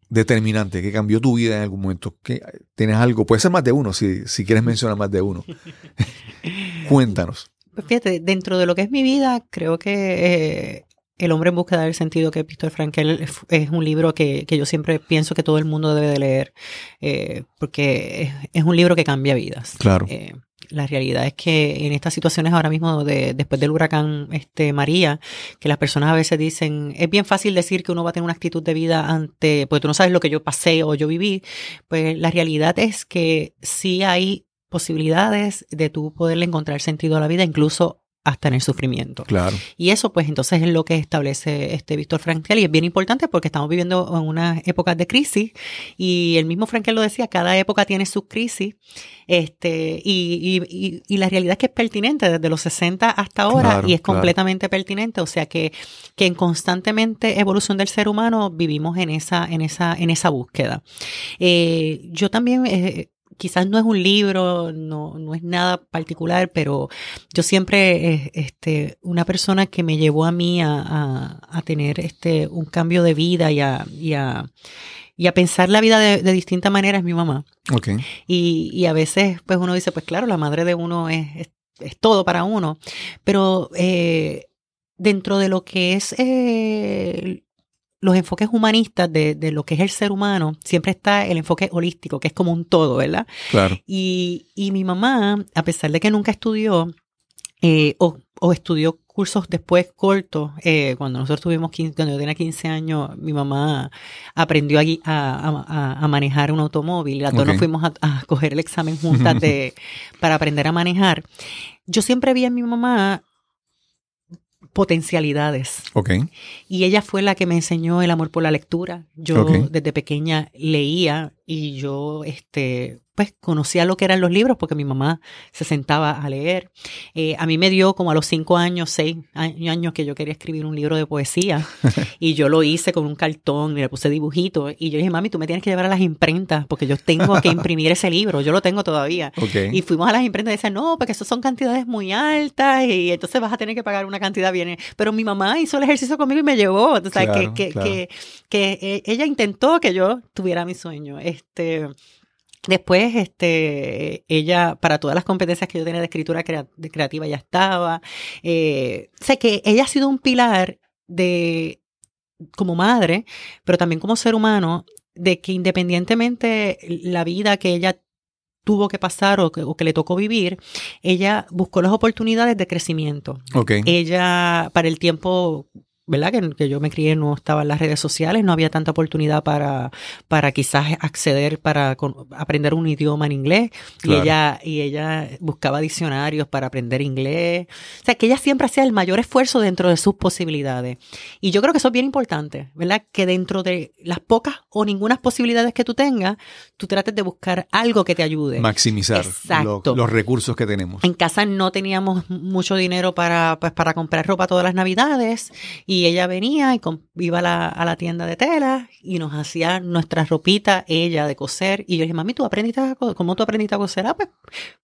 A: determinante, que cambió tu vida en algún momento, que tienes algo, puede ser más de uno, si, si quieres mencionar más de uno. [laughs] Cuéntanos.
C: Pues fíjate, dentro de lo que es mi vida, creo que eh, El hombre en búsqueda del sentido que Víctor Frankel es, es un libro que, que yo siempre pienso que todo el mundo debe de leer, eh, porque es, es un libro que cambia vidas.
A: Claro.
C: Eh, la realidad es que en estas situaciones ahora mismo, de, después del huracán este, María, que las personas a veces dicen, es bien fácil decir que uno va a tener una actitud de vida ante, pues tú no sabes lo que yo pasé o yo viví, pues la realidad es que sí hay posibilidades de tú poderle encontrar sentido a la vida, incluso hasta en el sufrimiento.
A: Claro.
C: Y eso, pues, entonces es lo que establece este Víctor Frankel y es bien importante porque estamos viviendo en unas épocas de crisis y el mismo Frankel lo decía, cada época tiene sus crisis este, y, y, y, y la realidad es que es pertinente desde los 60 hasta ahora
A: Claro,
C: y es
A: claro.
C: completamente pertinente, o sea que, que en constantemente evolución del ser humano vivimos en esa, en esa, en esa búsqueda. Eh, yo también... eh, quizás no es un libro, no, no es nada particular, pero yo siempre, eh, este, una persona que me llevó a mí a, a, a tener este, un cambio de vida y a, y a, y a pensar la vida de, de distinta manera es mi mamá.
A: Ok.
C: Y, y a veces, pues uno dice, pues claro, la madre de uno es, es, es todo para uno, pero eh, dentro de lo que es eh, los enfoques humanistas de, de lo que es el ser humano, siempre está el enfoque holístico, que es como un todo, ¿verdad?
A: Claro.
C: Y, y mi mamá, a pesar de que nunca estudió eh, o, o estudió cursos después cortos, eh, cuando nosotros tuvimos 15, cuando yo tenía 15 años, mi mamá aprendió a, a, a, manejar un automóvil y las dos nos fuimos a, a, coger el examen juntas de, [laughs] para aprender a manejar. Yo siempre vi a mi mamá potencialidades.
A: Ok.
C: Y ella fue la que me enseñó el amor por la lectura. Yo desde pequeña leía y yo, este, pues conocía lo que eran los libros porque mi mamá se sentaba a leer. Eh, a mí me dio como a los cinco años, seis años que yo quería escribir un libro de poesía [laughs] y yo lo hice con un cartón y le puse dibujitos y yo dije, mami, tú me tienes que llevar a las imprentas porque yo tengo que [laughs] imprimir ese libro, yo lo tengo todavía. Y fuimos a las imprentas y decían, no, porque eso son cantidades muy altas y entonces vas a tener que pagar una cantidad bien. Pero mi mamá hizo el ejercicio conmigo y me llevó. O sea, que, que, que, que, eh, ella intentó que yo tuviera mi sueño. Este, Después, este, ella, para todas las competencias que yo tenía de escritura creativa, ya estaba. Eh, sé que ella ha sido un pilar de, como madre, pero también como ser humano, de que independientemente la vida que ella tuvo que pasar o que, o que, le tocó vivir, ella buscó las oportunidades de crecimiento.
A: Okay.
C: Ella, para el tiempo ¿verdad? Que, yo me crié, no estaba en las redes sociales, no había tanta oportunidad para, para quizás acceder, para aprender un idioma en inglés. Y ella, y ella buscaba diccionarios para aprender inglés. O sea, que ella siempre hacía el mayor esfuerzo dentro de sus posibilidades. Y yo creo que eso es bien importante, ¿verdad? Que dentro de las pocas o ninguna posibilidades que tú tengas, tú trates de buscar algo que te ayude.
A: Maximizar los recursos que tenemos.
C: En casa no teníamos mucho dinero para, pues, para comprar ropa todas las navidades y y ella venía y iba a la, a la tienda de tela y nos hacía nuestra ropita, ella de coser. Y yo dije, mami, ¿tú aprendiste a coser? ¿Cómo tú aprendiste a coser? Ah, pues,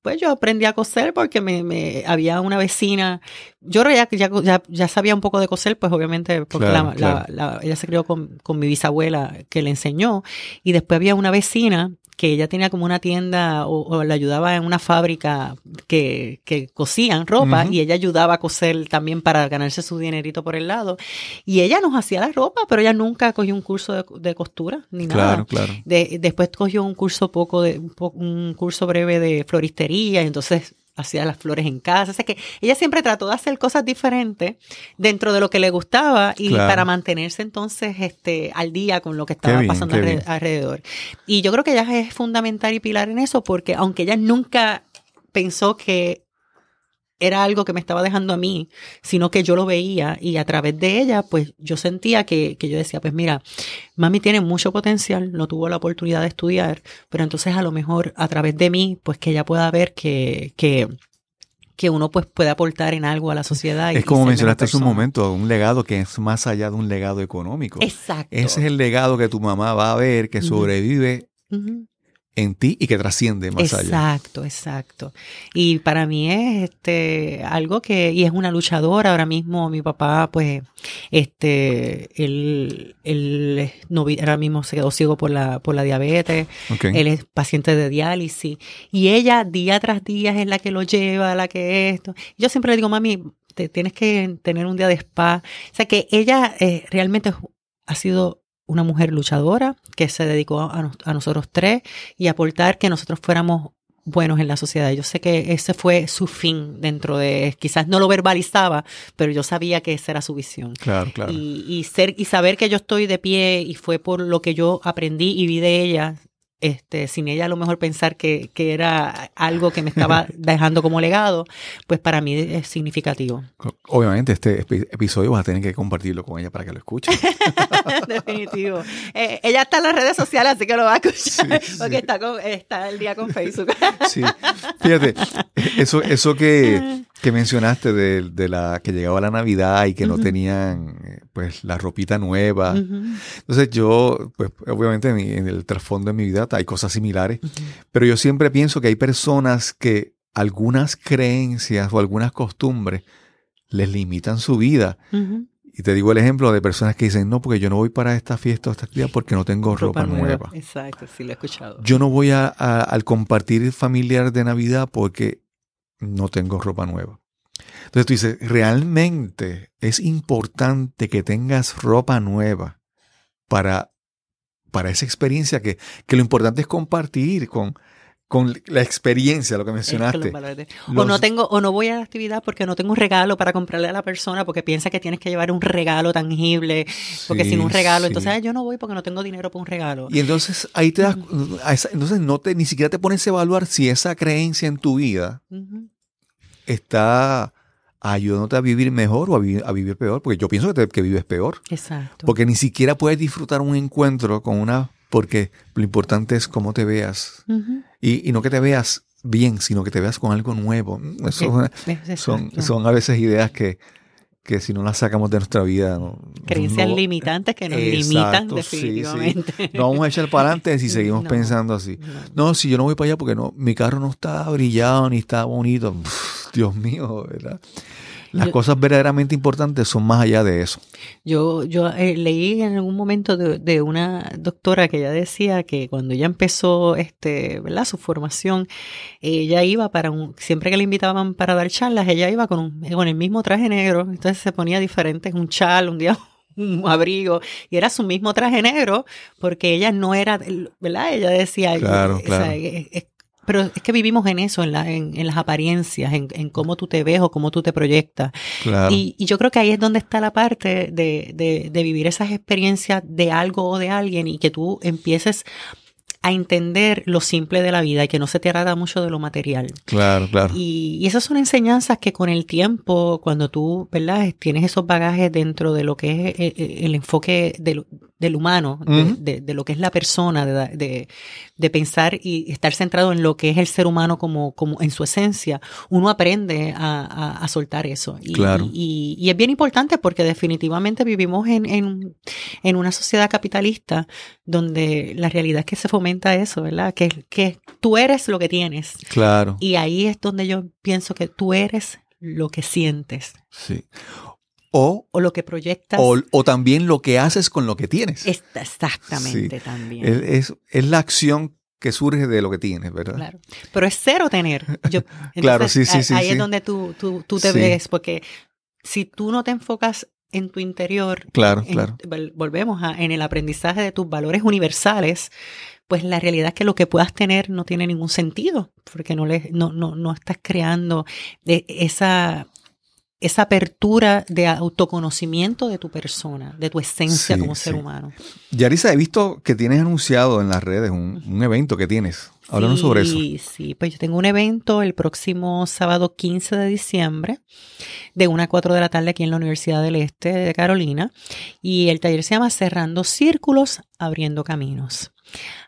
C: pues yo aprendí a coser porque me, me había una vecina. Yo ya, ya, ya, sabía un poco de coser, pues obviamente, porque la, ella se crió con, con mi bisabuela que le enseñó. Y después había una vecina que ella tenía como una tienda o, le ayudaba en una fábrica que, que cosían ropa y ella ayudaba a coser también para ganarse su dinerito por el lado. Y ella nos hacía la ropa, pero ella nunca cogió un curso de, costura ni
A: nada.
C: Claro,
A: claro.
C: después cogió un curso poco de un curso breve de floristería y entonces hacía las flores en casa. O sea que ella siempre trató de hacer cosas diferentes dentro de lo que le gustaba y para mantenerse entonces este, al día con lo que estaba pasando alrededor. Y yo creo que ella es fundamental y pilar en eso porque aunque ella nunca pensó que era algo que me estaba dejando a mí, sino que yo lo veía y a través de ella, pues yo sentía que, que, yo decía, pues mira, mami tiene mucho potencial, no tuvo la oportunidad de estudiar, pero entonces a lo mejor a través de mí, pues que ella pueda ver que, que, que uno pues puede aportar en algo a la sociedad.
A: es como mencionaste hace un momento, un legado que es más allá de un legado económico.
C: Exacto.
A: Ese es el legado que tu mamá va a ver, que sobrevive en ti y que trasciende más
C: allá. Exacto, exacto. Y para mí es este algo que, y es una luchadora. Ahora mismo mi papá, pues, este, él, él no, ahora mismo se quedó ciego por la, por la diabetes. Él es paciente de diálisis. Y ella día tras día es la que lo lleva, la que esto. Yo siempre le digo, mami, te, tienes que tener un día de spa. O sea que ella eh, realmente ha sido una mujer luchadora que se dedicó a, nosotros tres y aportar que nosotros fuéramos buenos en la sociedad. Yo sé que ese fue su fin dentro de, quizás no lo verbalizaba, pero yo sabía que esa era su visión.
A: Claro, claro.
C: Y, y ser, y saber que yo estoy de pie y fue por lo que yo aprendí y vi de ella, este, sin ella a lo mejor pensar que, que, era algo que me estaba [laughs] dejando como legado, pues para mí es significativo.
A: Obviamente este episodio vas a tener que compartirlo con ella para que lo escuche. [laughs]
C: Definitivo. Eh, ella está en las redes sociales, así que lo va a escuchar, [laughs] porque Está, con, está el día con Facebook.
A: sí, fíjate, eso, eso que, que mencionaste de, de, la que llegaba la Navidad y que no tenían eh, pues la ropita nueva. Entonces yo, pues obviamente en, el trasfondo de mi vida hay cosas similares, pero yo siempre pienso que hay personas que algunas creencias o algunas costumbres les limitan su vida. Y te digo el ejemplo de personas que dicen, no, porque yo no voy para esta fiesta o esta actividad porque no tengo ropa, nueva.
C: Exacto, sí lo he escuchado.
A: Yo no voy a, al compartir familiar de Navidad porque no tengo ropa nueva. Entonces tú dices, realmente es importante que tengas ropa nueva para, para esa experiencia que, que lo importante es compartir con, con la experiencia, lo que
C: Es que
A: mencionaste.
C: los O no tengo, o no voy a la actividad porque no tengo un regalo para comprarle a la persona porque piensa que tienes que llevar un regalo tangible, porque
A: Sí,
C: sin un regalo,
A: sí.
C: entonces "Ay, yo no voy porque no tengo dinero para un regalo.
A: Y entonces ahí te das, entonces no te, ni siquiera te pones a evaluar si esa creencia en tu vida está ayudándote a vivir mejor o a, vi- a vivir peor, porque yo pienso que, te- que vives peor,
C: Exacto.
A: porque ni siquiera puedes disfrutar un encuentro con una, porque lo importante es cómo te veas y, y no que te veas bien, sino que te veas con algo nuevo. Eso [laughs] son, son a veces ideas que, que si no las sacamos de nuestra vida, no,
C: creencias
A: no-
C: limitantes que nos
A: Exacto,
C: limitan
A: sí, sí.
C: definitivamente.
A: no vamos a echar para adelante si [laughs] seguimos
C: No.
A: pensando así.
C: No.
A: No, si yo no voy para allá porque no, mi carro no está brillado ni está bonito. Pff, Dios mío, ¿verdad? Las
C: Yo-
A: cosas verdaderamente importantes son más allá de eso.
C: Yo, yo eh, leí en algún momento de, de una doctora que ella decía que cuando ella empezó este, ¿verdad? su formación, ella iba para un, siempre que le invitaban para dar charlas, ella iba con, un, con el mismo traje negro, entonces se ponía diferente, un chal, un día [laughs] un abrigo, y era su mismo traje negro, porque ella no era, ¿verdad? Ella decía,
A: Claro,
C: o sea,
A: claro.
C: es- es- pero es que vivimos en eso, en, la, en, en las apariencias, en, en cómo tú te ves o cómo tú te proyectas.
A: Claro.
C: Y, y yo creo que ahí es donde está la parte de, de, de vivir esas experiencias de algo o de alguien y que tú empieces a entender lo simple de la vida y que no se te agrada mucho de lo material.
A: claro, claro.
C: Y, y esas son enseñanzas que con el tiempo, cuando tú, ¿verdad? Tienes esos bagajes dentro de lo que es eh, eh, el enfoque del, del humano, de-
A: Ujú.
C: de, de lo que es la persona, de, de, de pensar y estar centrado en lo que es el ser humano como, como en su esencia, uno aprende a, a- a soltar eso. Y,
A: Claro.
C: y, y es bien importante porque definitivamente vivimos en, en, en una sociedad capitalista donde la realidad es que se fomenta eso, ¿verdad? Que, que tú eres lo que tienes.
A: Claro.
C: Y ahí es donde yo pienso que tú eres lo que sientes
A: Sí. O,
C: o lo que proyectas.
A: o, o también lo que haces con lo que tienes.
C: Exactamente también.
A: Es, es- es la acción que surge de lo que tienes, ¿verdad?
C: Claro. Pero es cero tener. Yo, [laughs]
A: Claro,
C: entonces,
A: sí, sí, sí,
C: Ahí
A: sí.
C: es donde tú, tú, tú te
A: Sí.
C: ves, porque si tú no te enfocas en tu interior,
A: Claro,
C: en-
A: claro.
C: vol- volvemos a, en el aprendizaje de tus valores universales, pues la realidad es que lo que puedas tener no tiene ningún sentido, porque no, le, no, no, no estás creando de- esa, esa apertura de autoconocimiento de tu persona, de tu esencia
A: Sí,
C: como ser
A: sí.
C: humano.
A: Yarisa, he visto que tienes anunciado en las redes un, un evento que tienes. Háblanos sobre eso.
C: Sí, sí, pues yo tengo un evento el próximo sábado 15 de diciembre, de 1 a 4 de la tarde aquí en la Universidad del Este de Carolina, y el taller se llama Cerrando Círculos, Abriendo Caminos.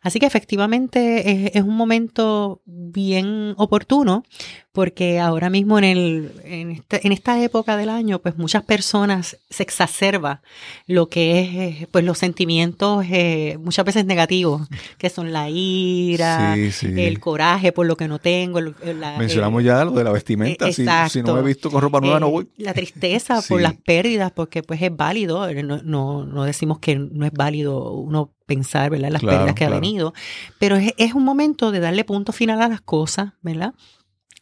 C: Así que efectivamente es, es un momento bien oportuno porque ahora mismo en, el, en, este- en esta época del año, pues muchas personas se exacerba lo que es eh, pues los sentimientos eh, muchas veces negativos, que son la ira,
A: Sí, sí.
C: el coraje por lo que no tengo. el- la-
A: Mencionamos
C: eh,
A: ya lo de la vestimenta.
C: eh,
A: Si, no me he visto con ropa nueva,
C: eh,
A: no voy.
C: La tristeza [laughs] por las pérdidas, porque pues es válido, eh, no, no, no decimos que no es válido uno pensar, ¿verdad? Las
A: Claro,
C: pérdidas que
A: claro.
C: ha venido, pero es, es un momento de darle punto final a las cosas, ¿verdad?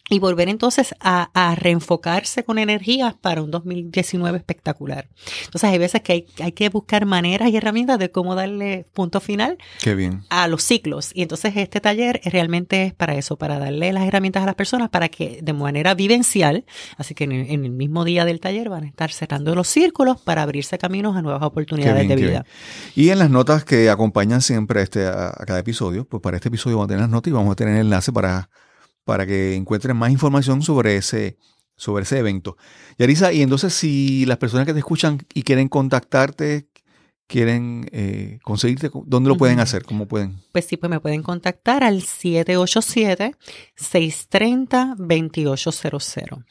C: Y volver entonces a, a reenfocarse con energías para un 2019 espectacular. Entonces hay veces que hay, hay que buscar maneras y herramientas de cómo darle punto final
A: Qué bien.
C: a los ciclos. Y entonces este taller realmente es para eso, para darle las herramientas a las personas para que de manera vivencial, así que en el, en el mismo día del taller van a estar cerrando los círculos para abrirse caminos a nuevas oportunidades
A: bien,
C: de vida.
A: Y en las notas que acompañan siempre a, este, a, a cada episodio, pues para este episodio vamos a tener las notas y vamos a tener el enlace para, para que encuentren más información sobre ese, sobre ese evento. Yarisa, y entonces si las personas que te escuchan y quieren contactarte, quieren eh, conseguirte, ¿dónde lo pueden hacer? ¿Cómo pueden?
C: Pues sí, pues me pueden contactar al 787-630-2800.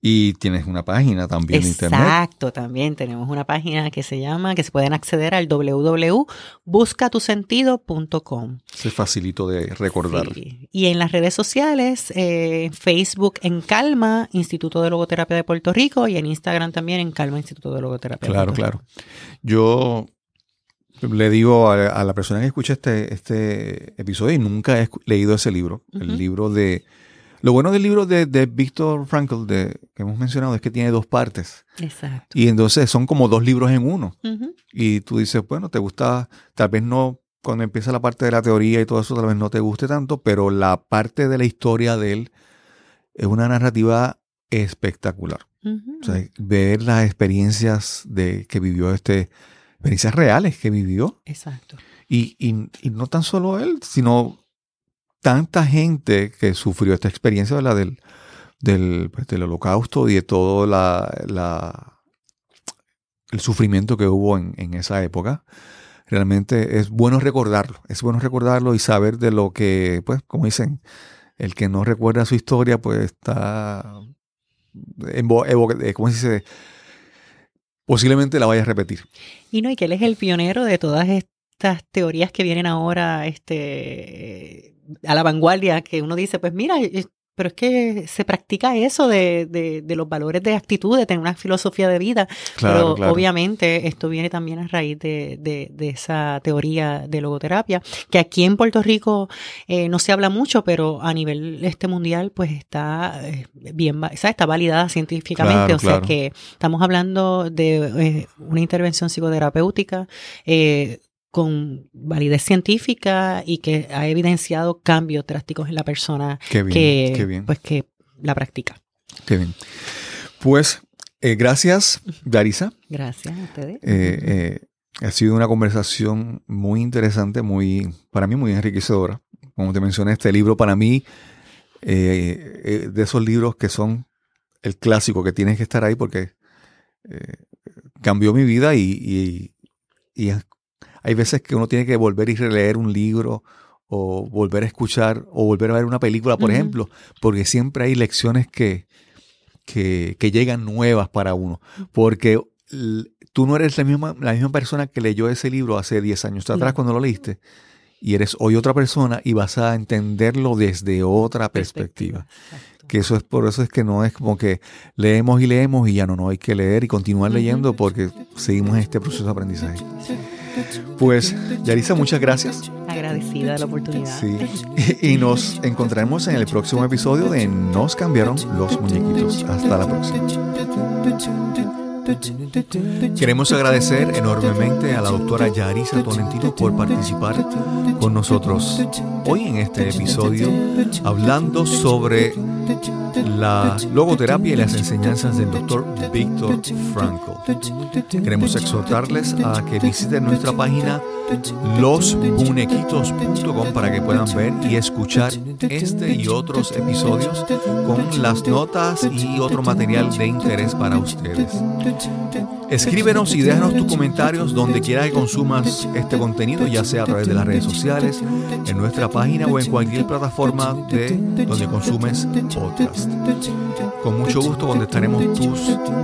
A: Y tienes una página también en internet.
C: Exacto, también tenemos una página que se llama, que se pueden acceder al www.buscatusentido.com.
A: Es facilito de recordar.
C: Sí. Y en las redes sociales, eh, Facebook en Calma, Instituto de Logoterapia de Puerto Rico, y en Instagram también en Calma, Instituto de Logoterapia. de
A: Claro,
C: Puerto
A: claro. Yo le digo a, a la persona que escucha este, este episodio y nunca he leído ese libro, el libro de... Lo bueno del libro de, de Víctor Frankl de, que hemos mencionado es que tiene dos partes.
C: Exacto.
A: Y entonces son como dos libros en uno. Y tú dices, bueno, te gusta, tal vez no cuando empieza la parte de la teoría y todo eso tal vez no te guste tanto, pero la parte de la historia de él es una narrativa espectacular. O sea, ver las experiencias de que vivió este, experiencias reales que vivió.
C: Exacto.
A: Y, y, no tan solo él, sino tanta gente que sufrió esta experiencia Del, del, pues, del, holocausto y de todo la, la, el sufrimiento que hubo en, en, esa época. Realmente es bueno recordarlo, es bueno recordarlo y saber de lo que, pues, como dicen, el que no recuerda su historia, pues está, eh, ¿cómo se dice? Posiblemente la vaya a repetir.
C: Y no, y que él es el pionero de todas estas teorías que vienen ahora este, a la vanguardia, que uno dice, pues mira, pero es que se practica eso de, de, los valores de actitud, de tener una filosofía de vida. pero obviamente esto viene también a raíz de, de, esa teoría de logoterapia, que aquí en Puerto Rico eh, no se habla mucho, pero a nivel este mundial pues está eh, bien, está validada científicamente. o sea que estamos hablando de eh, una intervención psicoterapéutica con validez científica y que ha evidenciado cambios drásticos en la persona que, Pues, que la practica.
A: Qué bien. Pues eh, gracias, Darisa.
C: Gracias a ustedes.
A: Eh, eh, ha sido una conversación muy interesante, muy, para mí muy enriquecedora. Como te mencioné, este libro para mí, de esos libros que son el clásico que tienes que estar ahí porque cambió mi vida y, y, y, hay veces que uno tiene que volver y releer un libro o volver a escuchar o volver a ver una película, por ejemplo, porque siempre hay lecciones que, que, llegan nuevas para uno. Porque tú no eres la misma, la misma persona que leyó ese libro hace 10 años atrás cuando lo leíste y eres hoy otra persona y vas a entenderlo desde otra perspectiva. Que eso es por eso es que no es como que leemos y leemos y ya no, no hay que leer y continuar leyendo porque seguimos en este proceso de aprendizaje. Pues, Yarisa, muchas gracias.
C: Agradecida de la oportunidad.
A: Sí. Y, nos encontraremos en el próximo episodio de Nos cambiaron los muñequitos. Hasta la próxima. Queremos agradecer enormemente a la doctora Yarisa Tolentino por participar con nosotros hoy en este episodio hablando sobre la logoterapia y las enseñanzas del doctor Víctor Frankl. Queremos exhortarles a que visiten nuestra página losmunequitos.com para que puedan ver y escuchar este y otros episodios con las notas y otro material de interés para ustedes. Escríbenos y déjanos tus comentarios donde quiera que consumas este contenido, ya sea a través de las redes sociales, en nuestra página o en cualquier plataforma de donde consumes podcast. Con mucho gusto contestaremos tus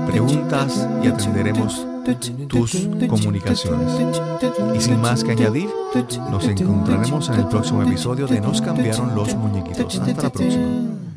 A: preguntas y atenderemos tus comunicaciones. Y sin más que añadir, nos encontraremos en el próximo episodio de Nos cambiaron los muñequitos. Hasta la próxima.